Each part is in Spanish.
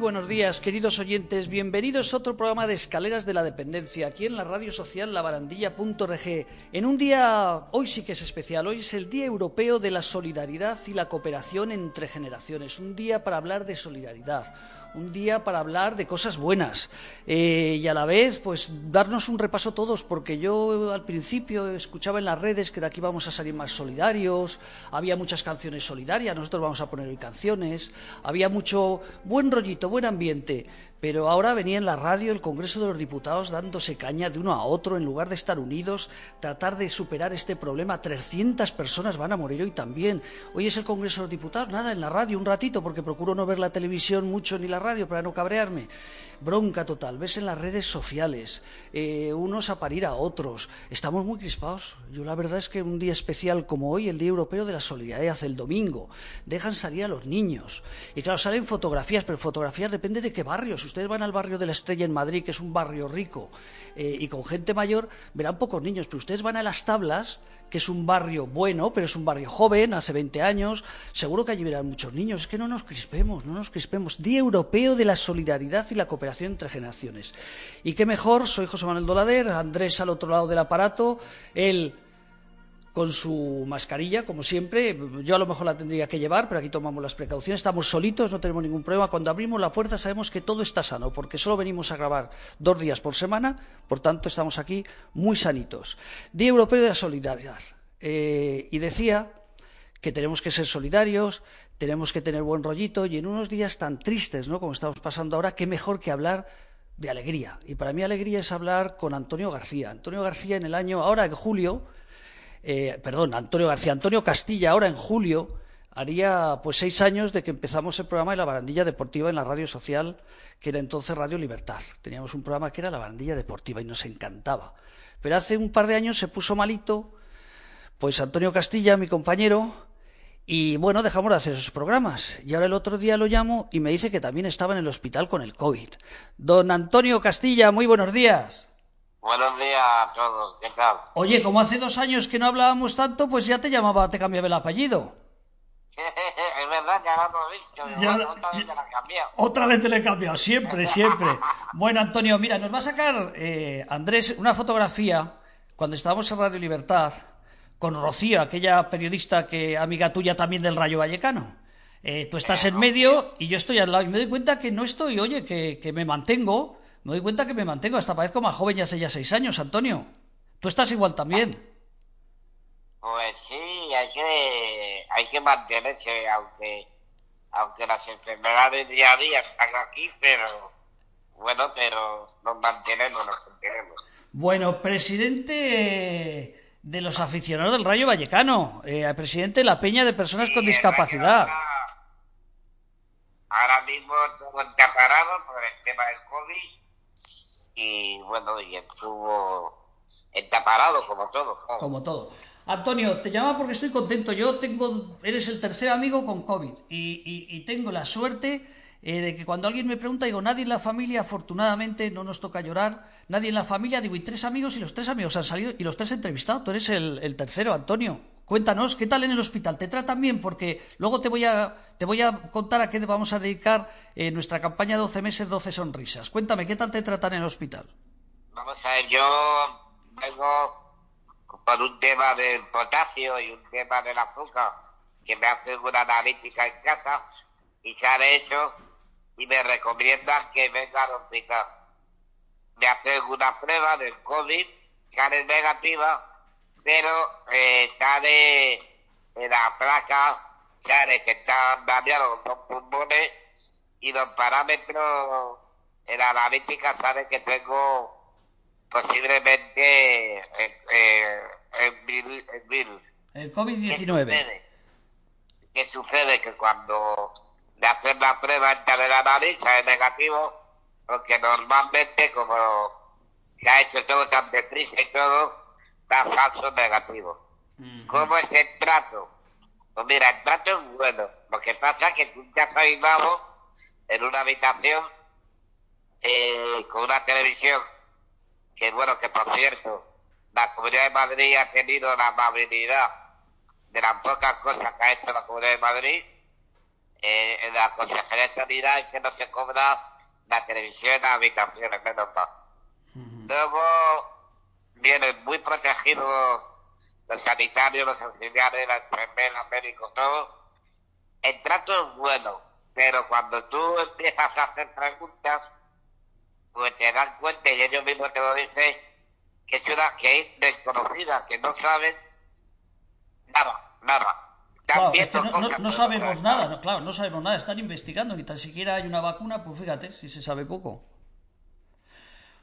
Buenos días, queridos oyentes. Bienvenidos a otro programa de Escaleras de la Dependencia, aquí en la radio social labarandilla.org. En un día, hoy sí que es especial, hoy es el Día Europeo de la Solidaridad y la Cooperación entre Generaciones. Un día para hablar de solidaridad, un día para hablar de cosas buenas eh, y a la vez, pues, darnos un repaso todos, porque yo al principio escuchaba en las redes que de aquí vamos a salir más solidarios, había muchas canciones solidarias, nosotros vamos a poner hoy canciones, había mucho buen rollito, buen ambiente, pero ahora venía en la radio el Congreso de los Diputados dándose caña de uno a otro en lugar de estar unidos, tratar de superar este problema. 300 personas van a morir hoy también. Hoy es el Congreso de los Diputados, nada, en la radio un ratito, porque procuro no ver la televisión mucho ni la radio para no cabrearme. Bronca total, ves en las redes sociales, eh, unos a parir a otros. Estamos muy crispados. Yo la verdad es que un día especial como hoy, el Día Europeo de la Solidaridad, el domingo, dejan salir a los niños. Y claro, salen fotografías, pero fotografías depende de qué barrios ustedes van al barrio de la Estrella en Madrid, que es un barrio rico eh, y con gente mayor, verán pocos niños, pero ustedes van a las tablas, que es un barrio bueno, pero es un barrio joven, hace 20 años, seguro que allí verán muchos niños. Es que no nos crispemos, no nos crispemos. Día Europeo de la Solidaridad y la Cooperación entre Generaciones. Y qué mejor, soy José Manuel Dolader, Andrés al otro lado del aparato, él con su mascarilla, como siempre. Yo a lo mejor la tendría que llevar, pero aquí tomamos las precauciones. Estamos solitos, no tenemos ningún problema. Cuando abrimos la puerta sabemos que todo está sano, porque solo venimos a grabar dos días por semana, por tanto estamos aquí muy sanitos. Día Europeo de la Solidaridad. Eh, y decía que tenemos que ser solidarios, tenemos que tener buen rollito, y en unos días tan tristes, ¿no? como estamos pasando ahora, qué mejor que hablar de alegría. Y para mí alegría es hablar con Antonio García. Antonio García en el año, ahora en julio, eh, perdón, Antonio García, Antonio Castilla, ahora en julio, haría pues seis años de que empezamos el programa de la barandilla deportiva en la radio social, que era entonces Radio Libertad. Teníamos un programa que era la barandilla deportiva y nos encantaba. Pero hace un par de años se puso malito, pues Antonio Castilla, mi compañero, y bueno, dejamos de hacer esos programas. Y ahora el otro día lo llamo y me dice que también estaba en el hospital con el COVID. Don Antonio Castilla, muy buenos días. Buenos días a todos, ¿qué tal? Oye, como hace dos años que no hablábamos tanto, pues ya te llamaba, te cambiaba el apellido. es verdad, ya lo visto. Ya- otra vez te la he cambiado. Otra vez te lo he cambiado, siempre, siempre. Bueno, Antonio, mira, nos va a sacar eh, Andrés una fotografía cuando estábamos en Radio Libertad con Rocío, aquella periodista que amiga tuya también del Rayo Vallecano. Eh, tú estás en medio y yo estoy al lado y me doy cuenta que no estoy, oye, que, que me mantengo. Me doy cuenta que me mantengo, hasta parezco más joven y hace ya seis años, Antonio. Tú estás igual también. Pues sí, hay que, hay que mantenerse, aunque, aunque las enfermedades día a día están aquí, pero bueno, pero nos mantenemos, nos mantenemos. Bueno, presidente de los aficionados del Rayo Vallecano, eh, presidente de la Peña de Personas con Discapacidad. Ahora, ahora mismo todo está parado por el tema del COVID y bueno, y estuvo, está parado como todo. Como todo. Antonio, te llamo porque estoy contento. Yo tengo, eres el tercer amigo con COVID y, y- y tengo la suerte eh, de que cuando alguien me pregunta, digo, nadie en la familia, afortunadamente, no nos toca llorar, nadie en la familia, digo, y tres amigos y los tres amigos han salido y los tres entrevistados. Tú eres el, el tercero, Antonio. Cuéntanos, ¿qué tal en el hospital? ¿Te tratan bien? Porque luego te voy a, te voy a contar a qué vamos a dedicar eh, nuestra campaña 12 meses, 12 sonrisas. Cuéntame, ¿qué tal te tratan en el hospital? Vamos a ver, yo vengo por un tema del potasio y un tema del azúcar, que me hacen una analítica en casa y sale eso y me recomiendan que venga al hospital. Me hacen una prueba del COVID, sale negativa, pero eh, sale en la placa, sale que están dañados los dos pulmones y los parámetros en la analítica sale que tengo posiblemente eh, eh, el, el virus. El ¿Qué COVID-19. sucede? ¿Qué sucede? Que cuando le hacen la prueba esta de la nariz sale negativo, porque normalmente como se ha hecho todo tan deprisa y todo, da falso negativo. ¿Cómo es el trato? Pues mira, el trato es bueno. Lo que pasa es que tú te has aislado en una habitación eh, con una televisión que bueno, que por cierto, la Comunidad de Madrid ha tenido la amabilidad de las pocas cosas que ha hecho la Comunidad de Madrid, eh, en la Consejería de Sanidad es que no se cobra la televisión en las habitaciones, menos mal. Luego vienen muy protegidos los sanitarios, los auxiliares, las enfermeras, médicos, todo. El trato es bueno, pero cuando tú empiezas a hacer preguntas, pues te das cuenta y ellos mismos te lo dicen que es una que es desconocida, que no saben nada, nada. Claro, es que no, sabemos nada, claro, no sabemos nada, están investigando, ni tan siquiera hay una vacuna, pues fíjate, si se sabe poco.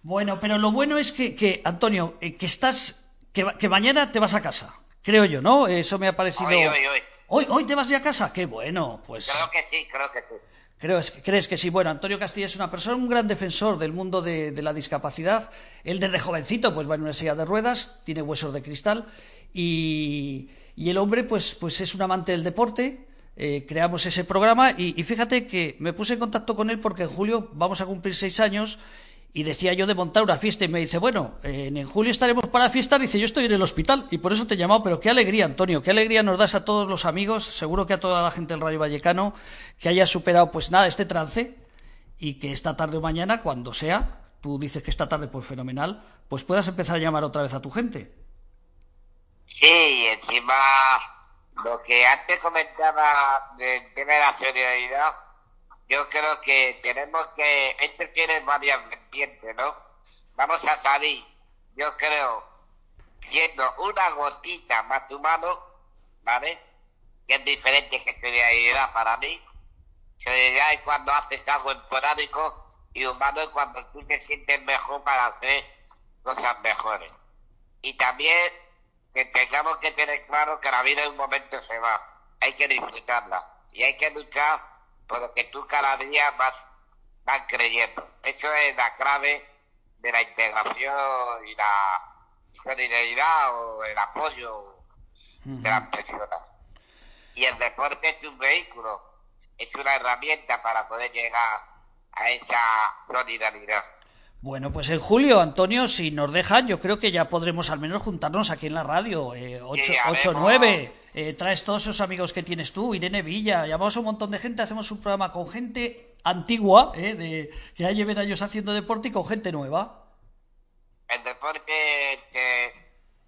Bueno, pero lo bueno es que, que Antonio, eh, que estás, que, que, mañana te vas a casa, creo yo, ¿no? Eso me ha parecido... Hoy, hoy, hoy. ¿Hoy, hoy te vas ya a casa? Qué bueno, pues... Creo que sí, creo que sí. ¿Crees, ¿Crees que sí? Bueno, Antonio Castilla es una persona, un gran defensor del mundo de, la discapacidad. Él desde jovencito pues va en una silla de ruedas, tiene huesos de cristal y, el hombre pues, pues es un amante del deporte. Eh, creamos ese programa y, y, fíjate que me puse en contacto con él porque en julio vamos a cumplir seis años y decía yo de montar una fiesta y me dice, bueno, en julio estaremos para fiesta, dice, yo estoy en el hospital y por eso te he llamado, pero qué alegría, Antonio, qué alegría nos das a todos los amigos, seguro que a toda la gente del Radio Vallecano, que haya superado, pues nada, este trance y que esta tarde o mañana, cuando sea, tú dices que esta tarde, pues fenomenal, pues puedas empezar a llamar otra vez a tu gente. Sí, encima lo que antes comentaba del tema de la solidaridad, yo creo que tenemos que, este tiene varias vertientes, ¿no? Vamos a salir, yo creo, siendo una gotita más humano, ¿vale? Que es diferente que solidaridad para mí. Solidaridad es cuando haces algo esporádico y humano es cuando tú te sientes mejor para hacer cosas mejores. Y también que tengamos que tener claro que la vida en un momento se va. Hay que disfrutarla y hay que luchar por lo que tú cada día vas, vas creyendo. Eso es la clave de la integración y la solidaridad o el apoyo de las personas. Y el deporte es un vehículo, es una herramienta para poder llegar a esa solidaridad. Bueno, pues en julio, Antonio, si nos dejan, yo creo que ya podremos al menos juntarnos aquí en la radio. Eh, 8, 9. Eh, traes todos esos amigos que tienes tú, Irene Villa, llamamos a un montón de gente, hacemos un programa con gente antigua, eh, de, que ya lleven años haciendo deporte y con gente nueva. El deporte, que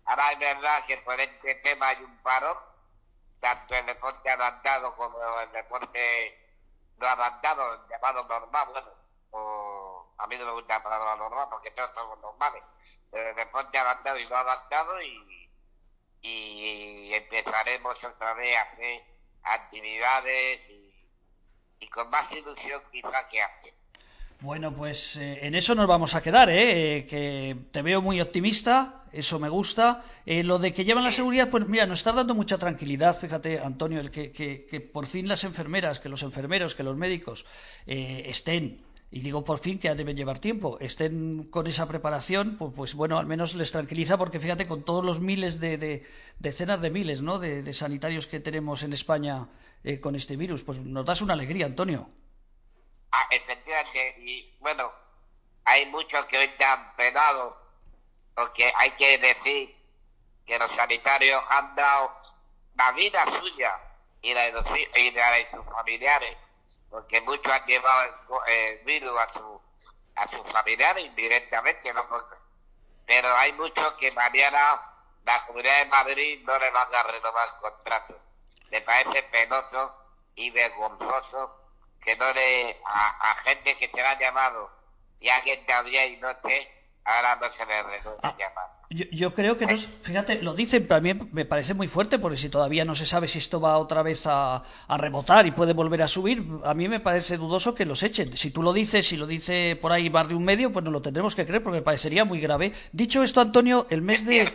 ahora es verdad que por este tema hay un paro, tanto el deporte adaptado como el deporte no adaptado, llamado normal, bueno, o, a mí no me gusta la palabra normal porque todos somos normales, pero el deporte adaptado y no adaptado y y empezaremos otra vez a hacer actividades y, con más ilusión quizá que hace. Bueno, pues eh, en eso nos vamos a quedar, ¿eh? ¿eh? que te veo muy optimista, eso me gusta. Eh, lo de que llevan la seguridad, pues mira, nos está dando mucha tranquilidad, fíjate, Antonio, el que, que, que por fin las enfermeras, que los enfermeros, que los médicos estén y digo por fin que deben llevar tiempo, estén con esa preparación, pues, pues, bueno, al menos les tranquiliza porque fíjate con todos los miles de, decenas de miles ¿no? de, sanitarios que tenemos en España eh, con este virus, pues nos das una alegría, Antonio. Ah, efectivamente, y bueno, hay muchos que hoy te han penado, porque hay que decir que los sanitarios han dado la vida suya y la y la de sus familiares porque muchos han llevado el, virus a, su, a sus familiares indirectamente, ¿no? pero hay muchos que mañana la Comunidad de Madrid no le van a renovar el contrato. Me parece penoso y vergonzoso que no le a, gente que se le ha llamado y alguien todavía y no esté, ahora no se le renueva ah, llamar. Yo, creo que, no fíjate, lo dicen, pero a mí me parece muy fuerte, porque si todavía no se sabe si esto va otra vez a, a, rebotar y puede volver a subir, a mí me parece dudoso que los echen. Si tú lo dices, si lo dice por ahí más de un medio, pues no lo tendremos que creer, porque me parecería muy grave. Dicho esto, Antonio, el mes de... ¿eh?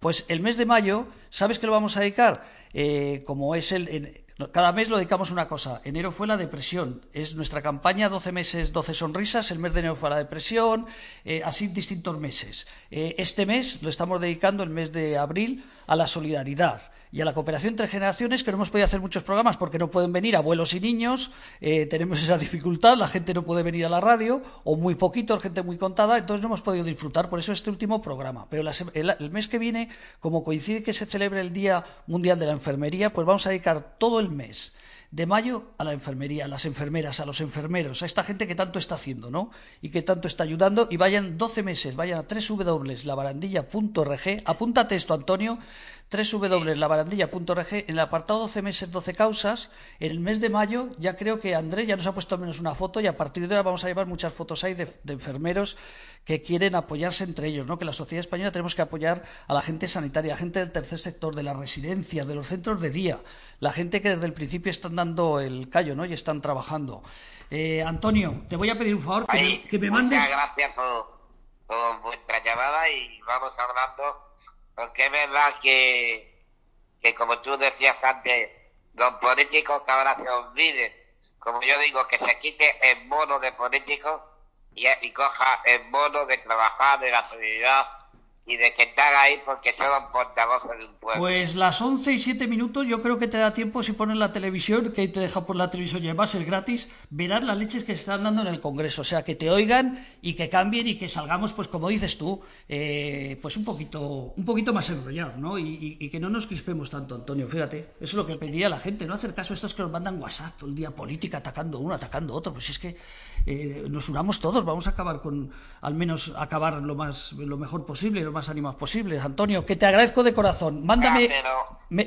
Pues el mes de mayo, ¿sabes qué lo vamos a dedicar? Eh, como es el... Cada mes lo dedicamos una cosa. Enero fue la depresión. Es nuestra campaña 12 meses, 12 sonrisas. El mes de enero fue la depresión. Eh, así distintos meses. Eh, este mes lo estamos dedicando, el mes de abril, a la solidaridad y a la cooperación entre generaciones, que no hemos podido hacer muchos programas porque no pueden venir abuelos y niños. Eh, tenemos esa dificultad. La gente no puede venir a la radio, o muy poquito, gente muy contada. Entonces no hemos podido disfrutar. Por eso este último programa. Pero el mes que viene, como coincide que se celebra el Día Mundial de la Enfermería, pues vamos a dedicar todo el mes de mayo a la enfermería, a las enfermeras, a los enfermeros, a esta gente que tanto está haciendo, ¿no? Y que tanto está ayudando. Y vayan 12 meses, vayan a www.labarandilla.org. Apúntate esto, Antonio www.labarandilla.org, en el apartado 12 meses, 12 causas, en el mes de mayo ya creo que Andrés ya nos ha puesto al menos una foto y a partir de ahora vamos a llevar muchas fotos ahí de, enfermeros que quieren apoyarse entre ellos, ¿no? que la sociedad española tenemos que apoyar a la gente sanitaria, a la gente del tercer sector, de las residencias, de los centros de día, la gente que desde el principio están dando el callo ¿no? y están trabajando. Eh, Antonio, te voy a pedir un favor que, me, mandes... Muchas gracias por, por vuestra llamada y vamos hablando porque es verdad que, que como tú decías antes, los políticos que ahora se olviden, como yo digo, que se quite el mono de políticos y, y coja el mono de trabajar de la solidaridad y de que ahí porque son de un pueblo. Pues las 11 y 7 minutos yo creo que te da tiempo si pones la televisión, que te deja por la televisión y además es gratis, verás las leches que se están dando en el Congreso, o sea, que te oigan y que cambien y que salgamos, pues como dices tú, eh, pues un poquito, un poquito más enrollados, ¿no? Y, que no nos crispemos tanto, Antonio, fíjate, eso es lo que pedía la gente, no hacer caso a estos que nos mandan WhatsApp todo el día política, atacando uno, atacando otro, pues es que eh, nos unamos todos, vamos a acabar con, al menos acabar lo más, lo mejor posible, lo más animados posibles. Antonio, que te agradezco de corazón. Mándame.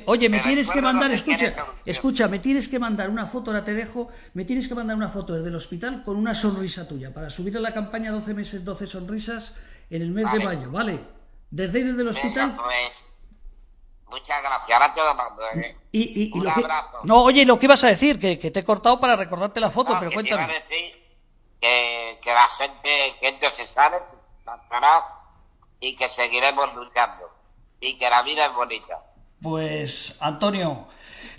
oye, me tienes que mandar, escucha, escucha, me tienes que mandar una foto, ahora te dejo, me tienes que mandar una foto desde el hospital con una sonrisa tuya para subir a la campaña 12 meses, 12 sonrisas en el mes de mayo, ¿vale? Desde ahí, desde el hospital. Pues, muchas gracias. Ahora te lo mando. ¿eh? Y, Un abrazo. No, oye, lo que ibas a decir, que, te he cortado para recordarte la foto, pero cuéntame. que, que la gente, que se sabe, y que seguiremos luchando y que la vida es bonita. Pues Antonio,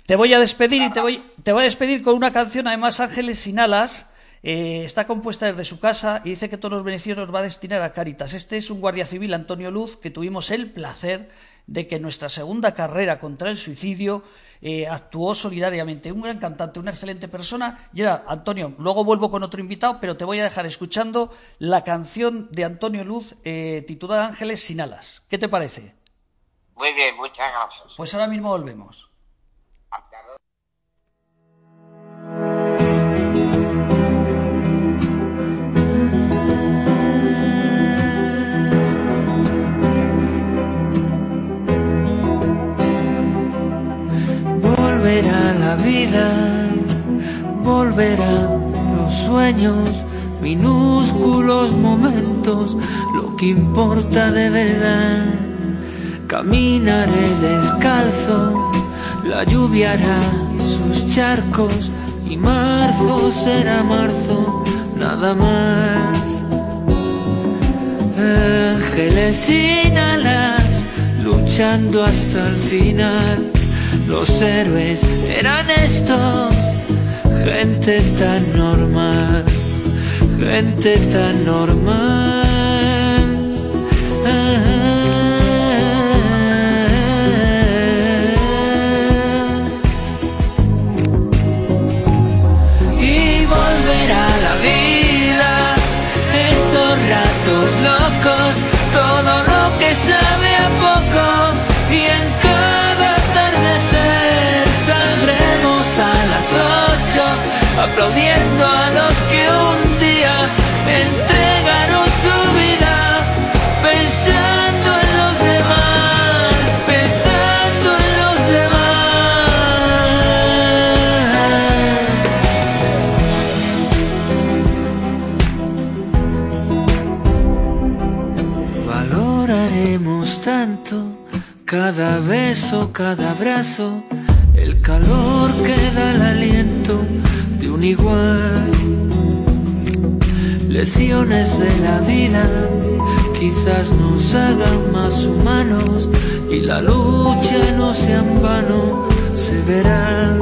te voy a despedir y te voy, te voy a despedir con una canción, además Ángeles sin alas. Eh, está compuesta desde su casa y dice que todos los beneficios los va a destinar a Caritas. Este es un guardia civil, Antonio Luz, que tuvimos el placer de que nuestra segunda carrera contra el suicidio eh, actuó solidariamente. Un gran cantante, una excelente persona. Y ahora, Antonio, luego vuelvo con otro invitado, pero te voy a dejar escuchando la canción de Antonio Luz eh, titulada Ángeles sin alas. ¿Qué te parece? Muy bien, muchas gracias. Pues ahora mismo volvemos. Volverá la vida, volverán los sueños, minúsculos momentos, lo que importa de verdad. Caminaré descalzo, la lluvia hará sus charcos y marzo será marzo, nada más. Ángeles sin alas, luchando hasta el final los héroes eran estos, gente tan normal, gente tan normal. Aplaudiendo a los que un día entregaron su vida pensando en los demás, pensando en los demás. Valoraremos tanto cada beso, cada abrazo, el calor que da el aliento igual. Lesiones de la vida quizás nos hagan más humanos y la lucha no sea en vano, se verá.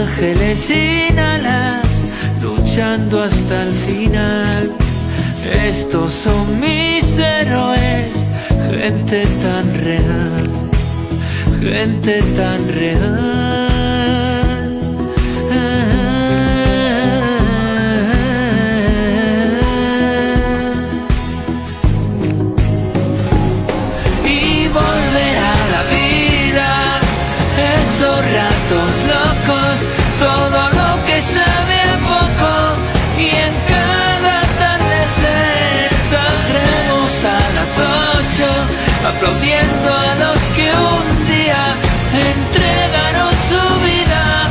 Ángeles sin alas, luchando hasta el final. Estos son mis héroes, gente tan real, gente tan real. Aplaudiendo a los que un día entregaron su vida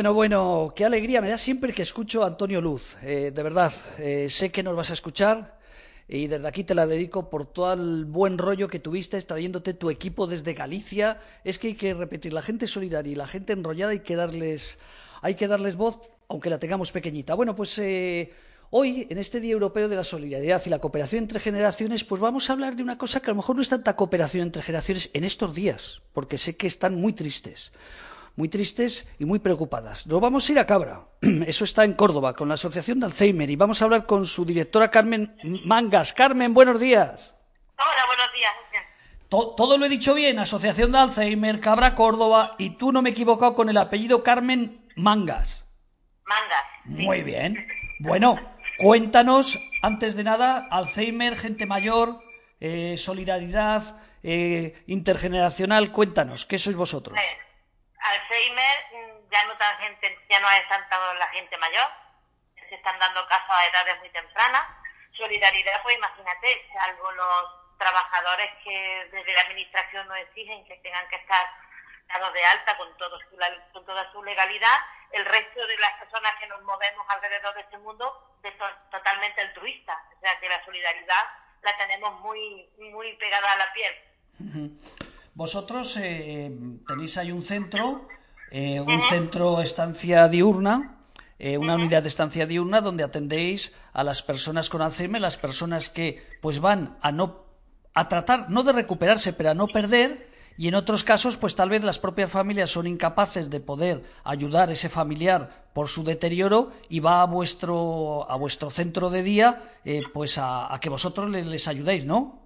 Bueno, bueno, qué alegría me da siempre que escucho a Antonio Luz. Eh, de verdad, eh, sé que nos vas a escuchar y desde aquí te la dedico por todo el buen rollo que tuviste trayéndote tu equipo desde Galicia. Es que hay que repetir, la gente solidaria y la gente enrollada hay que darles, hay que darles voz, aunque la tengamos pequeñita. Bueno, pues eh, hoy, en este Día Europeo de la Solidaridad y la Cooperación entre Generaciones, pues vamos a hablar de una cosa que a lo mejor no es tanta cooperación entre generaciones en estos días, porque sé que están muy tristes muy tristes y muy preocupadas. Nos vamos a ir a Cabra, eso está en Córdoba, con la Asociación de Alzheimer y vamos a hablar con su directora Carmen Mangas. Carmen, buenos días. Hola, buenos días. To- todo lo he dicho bien, Asociación de Alzheimer, Cabra, Córdoba, y tú no me he equivocado con el apellido Carmen Mangas. Mangas. sí. Muy bien. Bueno, cuéntanos, antes de nada, Alzheimer, gente mayor, eh, solidaridad eh, intergeneracional, cuéntanos, ¿qué sois vosotros? Eh, Alzheimer, mm, ya no tan gente, ya no es la gente mayor, se están dando casos a edades muy tempranas. Solidaridad, pues imagínate, salvo los trabajadores que desde la administración nos exigen que tengan que estar dados de alta con, todo su, con toda su legalidad, el resto de las personas que nos movemos alrededor de este mundo to totalmente altruistas. O sea que la solidaridad la tenemos muy, muy pegada a la piel. Vosotros eh, tenéis ahí un centro, eh, un centro estancia diurna, eh, una unidad de estancia diurna donde atendéis a las personas con Alzheimer, las personas que pues van a no a tratar no de recuperarse, pero a no perder y en otros casos pues tal vez las propias familias son incapaces de poder ayudar a ese familiar por su deterioro y va a vuestro a vuestro centro de día eh, pues a, a, que vosotros les, les ayudéis, ¿no?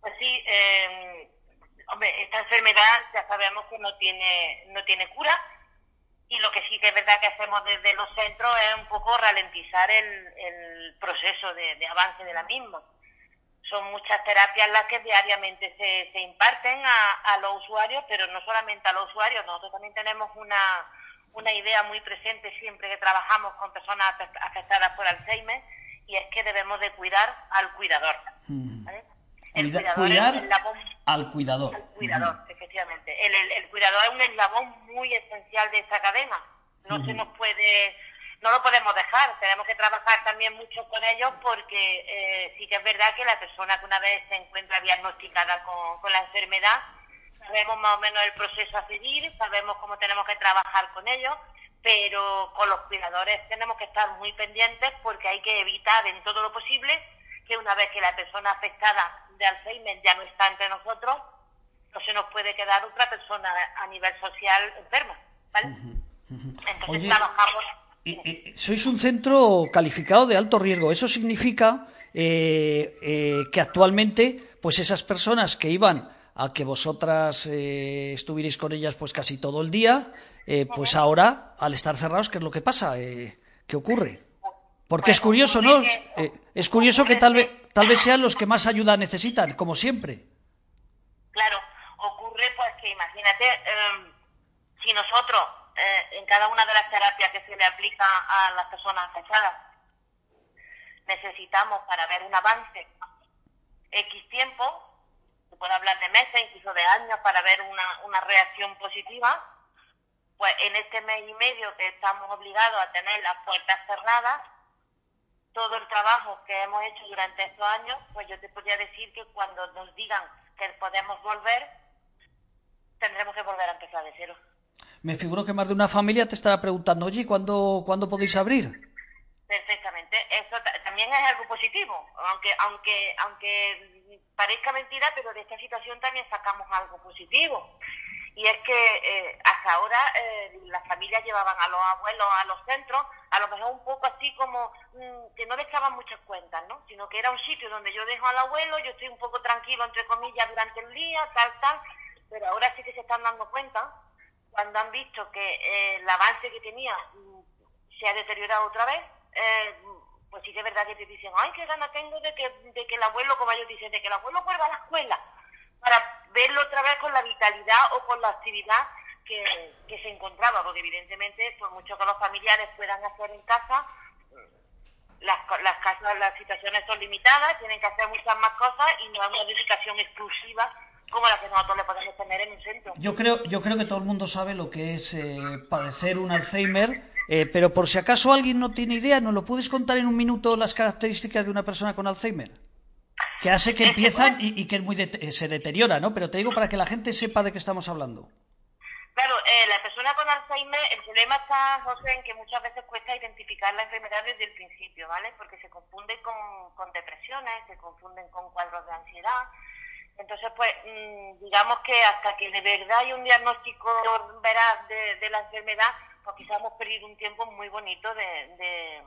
Pues sí, eh, hombre, esta enfermedad ya sabemos que no tiene no tiene cura y lo que sí que es verdad que hacemos desde los centros es un poco ralentizar el, el proceso de, de avance de la misma son muchas terapias las que diariamente se, se imparten a, a, los usuarios, pero no solamente a los usuarios, nosotros también tenemos una, una idea muy presente siempre que trabajamos con personas afectadas por Alzheimer, y es que debemos de cuidar al cuidador. ¿vale? El Cuida, cuidador cuidar es eslabón, al cuidador. Al cuidador, efectivamente. El, el, el, cuidador es un eslabón muy esencial de esta cadena. No se nos puede no lo podemos dejar, tenemos que trabajar también mucho con ellos porque eh, sí que es verdad que la persona que una vez se encuentra diagnosticada con, con, la enfermedad, sabemos más o menos el proceso a seguir, sabemos cómo tenemos que trabajar con ellos, pero con los cuidadores tenemos que estar muy pendientes porque hay que evitar en todo lo posible que una vez que la persona afectada de Alzheimer ya no está entre nosotros, no se nos puede quedar otra persona a nivel social enferma, ¿vale? Uh -huh, uh -huh. Entonces Oye... trabajamos eh, sois un centro calificado de alto riesgo. Eso significa eh, eh, que actualmente, pues esas personas que iban a que vosotras eh, estuvierais con ellas pues casi todo el día, eh, pues ahora, al estar cerrados, ¿qué es lo que pasa? Eh, ¿Qué ocurre? Porque es curioso, ¿no? Es curioso que tal vez, tal vez sean los que más ayuda necesitan, como siempre. Claro, ocurre pues que imagínate, eh, si nosotros eh, en cada una de las terapias que se le aplica a las personas afectadas. Necesitamos para ver un avance X tiempo, se puede hablar de meses, incluso de años, para ver una, una reacción positiva. Pues en este mes y medio que estamos obligados a tener las puertas cerradas, todo el trabajo que hemos hecho durante estos años, pues yo te podría decir que cuando nos digan que podemos volver, tendremos que volver a empezar de cero. Me figuro que más de una familia te estará preguntando, oye, ¿cuándo, ¿cuándo podéis abrir? Perfectamente. Eso también es algo positivo, aunque aunque aunque parezca mentira, pero de esta situación también sacamos algo positivo. Y es que eh, hasta ahora eh, las familias llevaban a los abuelos a los centros, a lo mejor un poco así como mm, que no le echaban muchas cuentas, ¿no? Sino que era un sitio donde yo dejo al abuelo, yo estoy un poco tranquilo, entre comillas, durante el día, tal, tal, pero ahora sí que se están dando cuenta, cuando han visto que eh, el avance que tenía mm, se ha deteriorado otra vez, eh, pues sí que es verdad que te dicen, ay, qué gana tengo de que, de que el abuelo, como ellos dicen, de que el abuelo vuelva a la escuela, para verlo otra vez con la vitalidad o con la actividad que, que se encontraba, porque evidentemente, por mucho que los familiares puedan hacer en casa, las, las casas, las situaciones son limitadas, tienen que hacer muchas más cosas y no hay una dedicación exclusiva como la que nosotros le podemos tener en un centro. Yo creo, yo creo que todo el mundo sabe lo que es eh, padecer un Alzheimer, eh, pero por si acaso alguien no tiene idea, ¿nos lo puedes contar en un minuto las características de una persona con Alzheimer? Que hace que empiezan y, y que es muy de- eh, se deteriora, ¿no? Pero te digo para que la gente sepa de qué estamos hablando. Claro, eh, la persona con Alzheimer, el problema está, José, en que muchas veces cuesta identificar la enfermedad desde el principio, ¿vale? Porque se confunde con, con depresiones, se confunden con cuadros de ansiedad. Entonces, pues, mm, digamos que hasta que de verdad hay un diagnóstico veraz de, de la enfermedad, pues quizás hemos perdido un tiempo muy bonito de, de,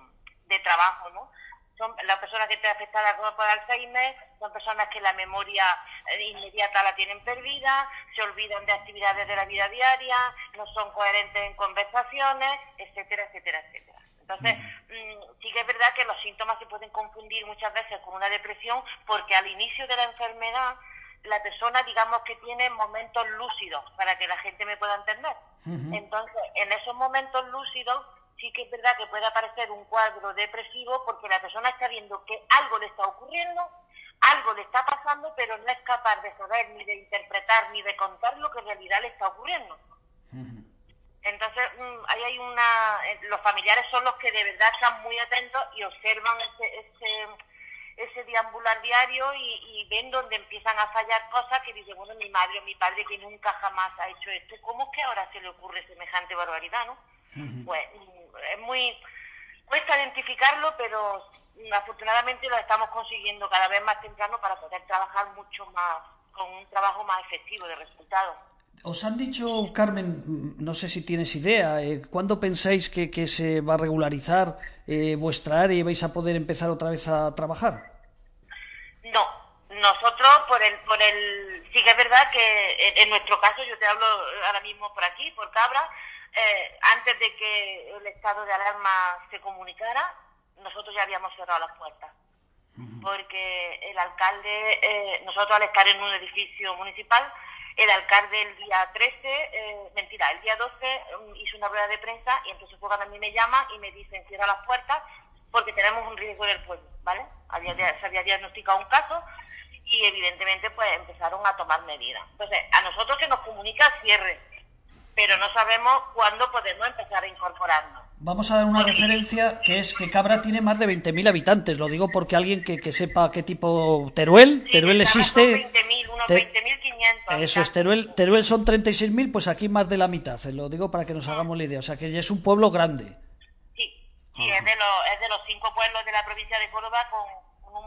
de trabajo, ¿no? Son las personas que están afectadas por Alzheimer, son personas que la memoria eh, inmediata la tienen perdida, se olvidan de actividades de la vida diaria, no son coherentes en conversaciones, etcétera, etcétera, etcétera. Entonces, mm, sí que es verdad que los síntomas se pueden confundir muchas veces con una depresión porque al inicio de la enfermedad la persona, digamos que tiene momentos lúcidos, para que la gente me pueda entender. Entonces, en esos momentos lúcidos sí que es verdad que puede aparecer un cuadro depresivo porque la persona está viendo que algo le está ocurriendo, algo le está pasando, pero no es capaz de saber ni de interpretar ni de contar lo que en realidad le está ocurriendo. Entonces, mm, ahí hay una. eh, Los familiares son los que de verdad están muy atentos y observan ese, ese, ese deambular diario y, y ven donde empiezan a fallar cosas que dicen, bueno, mi madre o mi padre que nunca jamás ha hecho esto, ¿cómo es que ahora se le ocurre semejante barbaridad, no? Pues mm, es muy. Cuesta identificarlo, pero afortunadamente lo estamos consiguiendo cada vez más temprano para poder trabajar mucho más, con un trabajo más efectivo de resultados. Os han dicho, Carmen, no sé si tienes idea, eh, ¿cuándo pensáis que, que se va a regularizar eh, vuestra área y vais a poder empezar otra vez a trabajar? No, nosotros por el, por el, sí que es verdad que en, en nuestro caso, yo te hablo ahora mismo por aquí, por Cabra, eh, antes de que el estado de alarma se comunicara, nosotros ya habíamos cerrado las puertas. Porque el alcalde, eh, nosotros al estar en un edificio municipal, el alcalde el día 13, eh, mentira, el día 12 mm, hizo una rueda de prensa y entonces fue cuando a mí me llama y me dicen cierra las puertas porque tenemos un riesgo en el pueblo, ¿vale? Había, se había diagnosticado un caso y evidentemente pues empezaron a tomar medidas. Entonces, a nosotros se nos comunica cierre, pero no sabemos cuándo podemos empezar a incorporarnos. Vamos a dar una referencia que es que Cabra tiene más de 20.000 habitantes. Lo digo porque alguien que, que sepa qué tipo... Teruel, Sí, Teruel existe... con 20.000, unos Te- 20.500. Eso es, Teruel, Teruel son 36.000, pues aquí más de la mitad. Lo digo para que nos hagamos la idea. O sea que ya es un pueblo grande. Sí, sí es, de los, es de los cinco pueblos de la provincia de Córdoba con,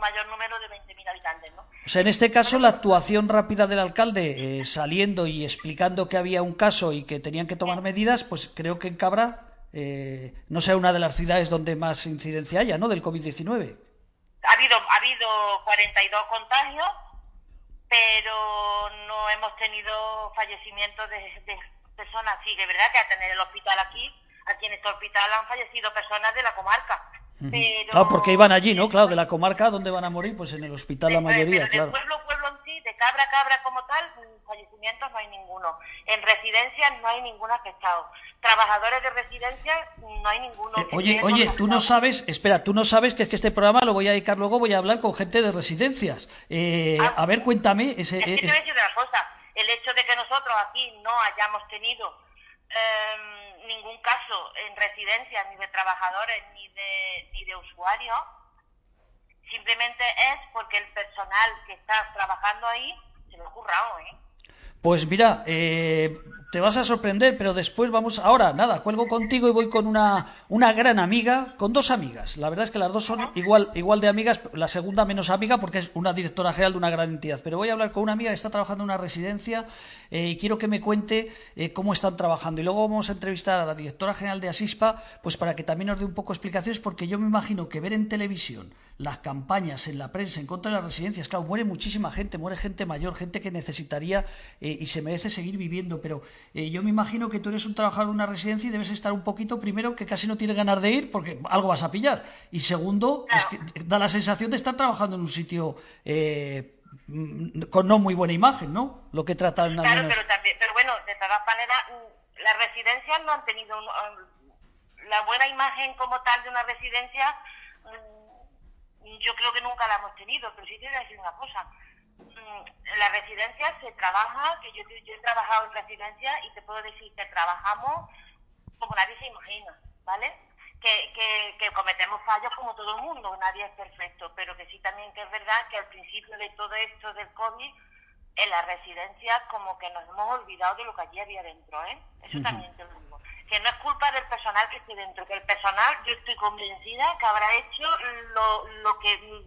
mayor número de 20.000 habitantes, ¿no? O sea, en este caso, la actuación rápida del alcalde eh, saliendo y explicando que había un caso y que tenían que tomar medidas, pues creo que en Cabra eh, no sea una de las ciudades donde más incidencia haya, ¿no? Del COVID-19. Ha habido, ha habido 42 contagios, pero no hemos tenido fallecimientos de, de personas. Sí, de verdad que a tener el hospital aquí, aquí en este hospital han fallecido personas de la comarca. Pero... Claro, porque iban allí, ¿no? Claro, de la comarca, ¿dónde van a morir? Pues en el hospital la mayoría, pero claro. de pueblo, pueblo en sí, de cabra, cabra como tal, mm, fallecimientos no hay ninguno. En residencias no hay ningún afectado. Trabajadores de residencias no hay ninguno. Eh, oye, oye, tú no sabes, espera, tú no sabes que es que este programa lo voy a dedicar luego, voy a hablar con gente de residencias. Eh, Ah. a ver, cuéntame. Ese, Es que eh, te voy a decir una cosa, el hecho de que nosotros aquí no hayamos tenido em, ningún caso en residencias, ni de trabajadores, ni de, ni de usuarios, simplemente es porque el personal que está trabajando ahí se lo ha currado, ¿eh? Pues mira, eh, te vas a sorprender, pero después vamos, ahora nada, cuelgo contigo y voy con una, una gran amiga, con dos amigas. La verdad es que las dos son igual, igual de amigas, la segunda menos amiga porque es una directora general de una gran entidad. Pero voy a hablar con una amiga que está trabajando en una residencia eh, y quiero que me cuente eh, cómo están trabajando. Y luego vamos a entrevistar a la directora general de Asispa, pues para que también nos dé un poco explicaciones, porque yo me imagino que ver en televisión las campañas en la prensa en contra de las residencias, claro, muere muchísima gente, muere gente mayor, gente que necesitaría eh, y se merece seguir viviendo, pero eh, yo me imagino que tú eres un trabajador de una residencia y debes estar un poquito, primero, que casi no tienes ganas de ir porque algo vas a pillar. Y segundo, es que da la sensación de estar trabajando en un sitio eh, con no muy buena imagen, ¿no? Lo que tratan Claro, pero, también, pero bueno, de todas maneras, mm, las residencias no han tenido um, la buena imagen como tal de una residencia. Mm, yo creo que nunca la hemos tenido, pero sí te voy a decir una cosa en la residencia se trabaja, que yo, yo he trabajado en residencia y te puedo decir que trabajamos como nadie se imagina, ¿vale? Que, que, que, cometemos fallos como todo el mundo, nadie es perfecto, pero que sí también que es verdad que al principio de todo esto del COVID, en la residencia como que nos hemos olvidado de lo que allí había dentro, ¿eh? Eso también te lo digo. Que no es culpa del personal que esté dentro, que el personal, yo estoy convencida que habrá hecho lo, lo que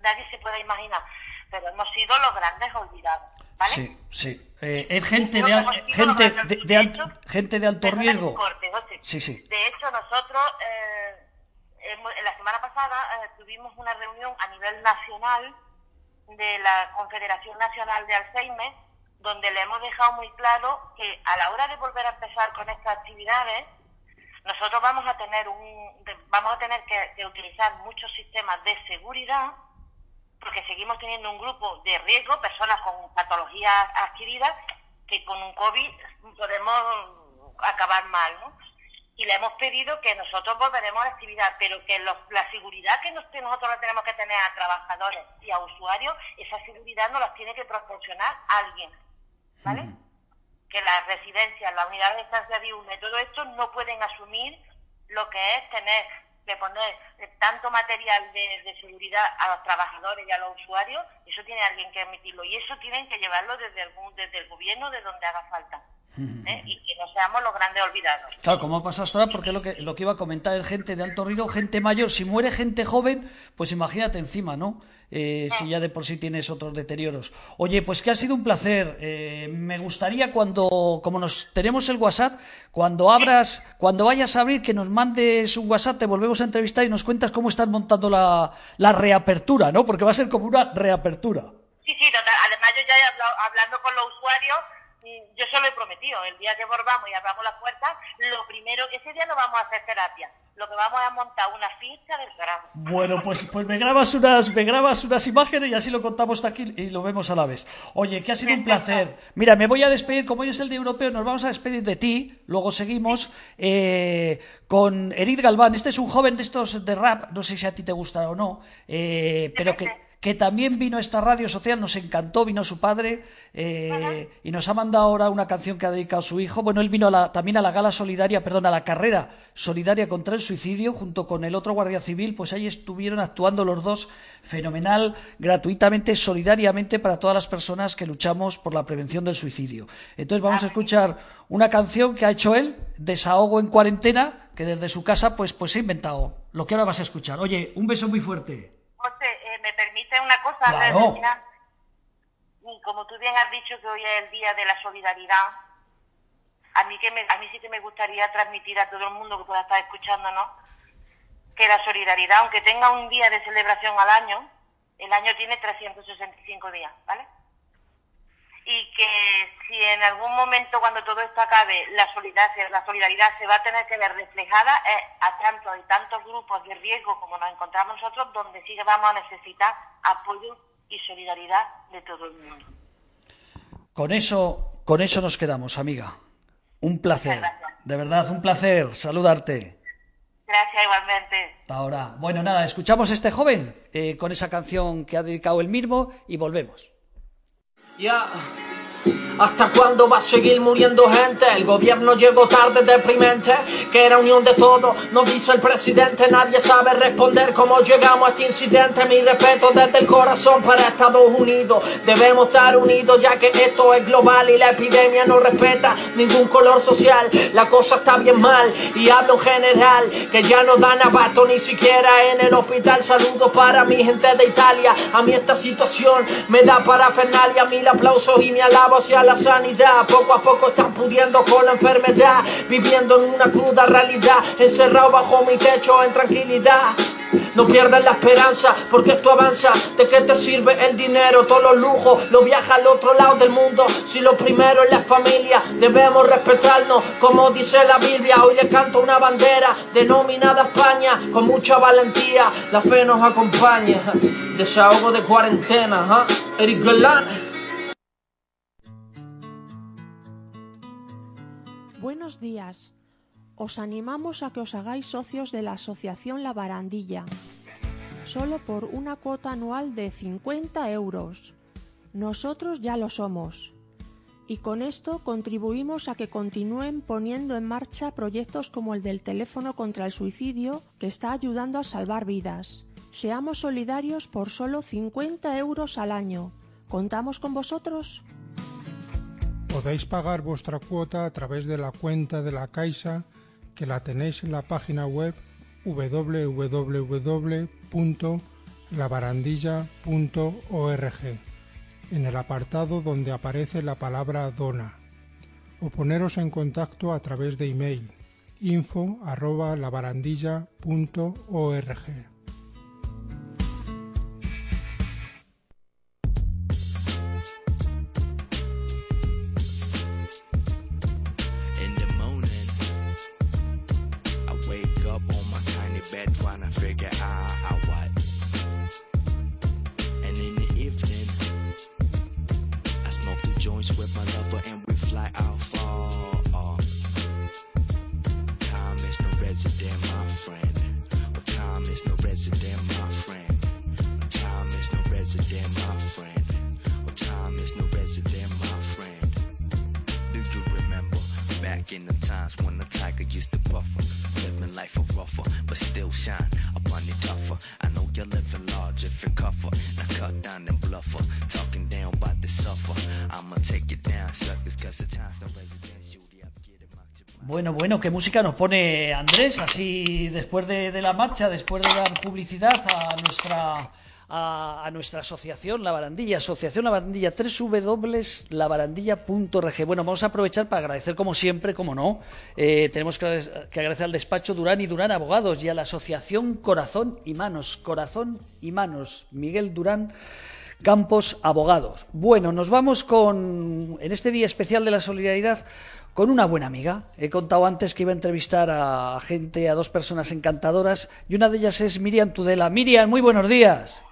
nadie se pueda imaginar pero hemos sido los grandes olvidados. ¿vale? Sí, sí. Eh, es gente de, gente de, de, alto, gente de alto riesgo. Corte, sí, sí. De hecho, nosotros eh, en la semana pasada eh, tuvimos una reunión a nivel nacional de la Confederación Nacional de Alzheimer, donde le hemos dejado muy claro que a la hora de volver a empezar con estas actividades, nosotros vamos a tener un, vamos a tener que, que utilizar muchos sistemas de seguridad porque seguimos teniendo un grupo de riesgo, personas con patologías adquiridas, que con un COVID podemos acabar mal, ¿no? Y le hemos pedido que nosotros volveremos a la actividad, pero que la seguridad que nosotros tenemos que tener a trabajadores y a usuarios, esa seguridad nos la tiene que proporcionar alguien, ¿vale? Que las residencias, las unidades de estancia diurna y todo esto no pueden asumir lo que es tener de poner tanto material de, seguridad a los trabajadores y a los usuarios, eso tiene alguien que emitirlo y eso tienen que llevarlo desde el, desde el gobierno, de donde haga falta. ¿eh? Y que no seamos los grandes olvidados. Claro, como pasa hasta ahora, porque lo que, lo que iba a comentar es gente de alto riesgo, gente mayor. Si muere gente joven, pues imagínate encima, ¿no? Eh, si ya de por sí tienes otros deterioros. Oye, pues que ha sido un placer. Eh, me gustaría cuando, como nos tenemos el WhatsApp, cuando abras, cuando vayas a abrir, que nos mandes un WhatsApp, te volvemos a entrevistar y nos cuentas cómo estás montando la, la reapertura, ¿no? Porque va a ser como una reapertura. Sí, sí, además yo ya he hablado, hablando con los usuarios yo se lo he prometido, el día que volvamos y abramos las puertas, lo primero, ese día no vamos a hacer terapia, lo que vamos a montar una ficha del carajo. Bueno, pues, pues me grabas unas, me grabas unas imágenes y así lo contamos aquí y lo vemos a la vez. Oye, que ha sido un placer. Mira, me voy a despedir, como hoy es el de europeo, nos vamos a despedir de ti, luego seguimos eh, con Edith Galván. Este es un joven de estos de rap, no sé si a ti te gusta o no, eh, pero que que también vino a esta radio social, nos encantó, vino su padre eh, y nos ha mandado ahora una canción que ha dedicado a su hijo. Bueno, él vino también a la gala solidaria, perdón, a la carrera solidaria contra el suicidio, junto con el otro guardia civil, pues ahí estuvieron actuando los dos fenomenal, gratuitamente, solidariamente para todas las personas que luchamos por la prevención del suicidio. Entonces vamos a escuchar una canción que ha hecho él, Desahogo en cuarentena, que desde su casa pues, pues ha inventado lo que ahora vas a escuchar. Oye, un beso muy fuerte. José, ¿me permite una cosa? Claro. Como tú bien has dicho que hoy es el día de la solidaridad, a mí, que me, a mí sí que me gustaría transmitir a todo el mundo que pueda estar escuchándonos que la solidaridad, aunque tenga un día de celebración al año, el año tiene 365 días, ¿vale? Y que si en algún momento cuando todo esto acabe la solidaridad, la solidaridad se va a tener que ver reflejada a tantos y tantos grupos de riesgo como nos encontramos nosotros, donde sí que vamos a necesitar apoyo y solidaridad de todo el mundo. Con eso, con eso nos quedamos, amiga. Un placer. De verdad, un placer saludarte. Gracias igualmente. Hasta ahora. Bueno, nada, escuchamos a este joven eh, con esa canción que ha dedicado él mismo y volvemos. Yeah. ¿Hasta cuándo va a seguir muriendo gente? El gobierno llegó tarde, deprimente. Que era unión de todo, nos dice el presidente. Nadie sabe responder cómo llegamos a este incidente. Mi respeto desde el corazón para Estados Unidos. Debemos estar unidos ya que esto es global y la epidemia no respeta ningún color social. La cosa está bien mal y hablo en general. Que ya no dan abasto ni siquiera en el hospital. Saludos para mi gente de Italia. A mí esta situación me da parafernalia. Mil aplausos y mi alabo hacia la sanidad. Poco a poco están pudiendo con la enfermedad. Viviendo en una cruda realidad. Encerrado bajo mi techo en tranquilidad. No pierdas la esperanza porque esto avanza. ¿De qué te sirve el dinero? Todos los lujos lo viaja al otro lado del mundo. Si lo primero es la familia, debemos respetarnos. Como dice la Biblia, hoy le canto una bandera denominada España con mucha valentía. La fe nos acompaña. Desahogo de cuarentena, ¿eh? Eric Galán. Buenos días. Os animamos a que os hagáis socios de la Asociación La Barandilla, solo por una cuota anual de 50 euros. Nosotros ya lo somos. Y con esto contribuimos a que continúen poniendo en marcha proyectos como el del teléfono contra el suicidio, que está ayudando a salvar vidas. Seamos solidarios por solo 50 euros al año. ¿Contamos con vosotros? Podéis pagar vuestra cuota a través de la cuenta de la Caixa que la tenéis en la página web www.labarandilla.org en el apartado donde aparece la palabra dona o poneros en contacto a través de email info arroba labarandilla.org. bed trying to figure out Bueno, bueno, qué música nos pone Andrés, así después de, la marcha, después de dar publicidad a nuestra a, nuestra asociación La Barandilla, Asociación La Barandilla, www.labarandilla.org. Bueno, vamos a aprovechar para agradecer, como siempre, como no, eh, tenemos que agradecer al despacho Durán y Durán Abogados y a la Asociación Corazón y Manos, Corazón y Manos, Miguel Durán. Campos Abogados. Bueno, nos vamos con, en este día especial de la solidaridad, con una buena amiga. He contado antes que iba a entrevistar a gente, a dos personas encantadoras, y una de ellas es Miriam Tudela. Miriam, muy buenos días.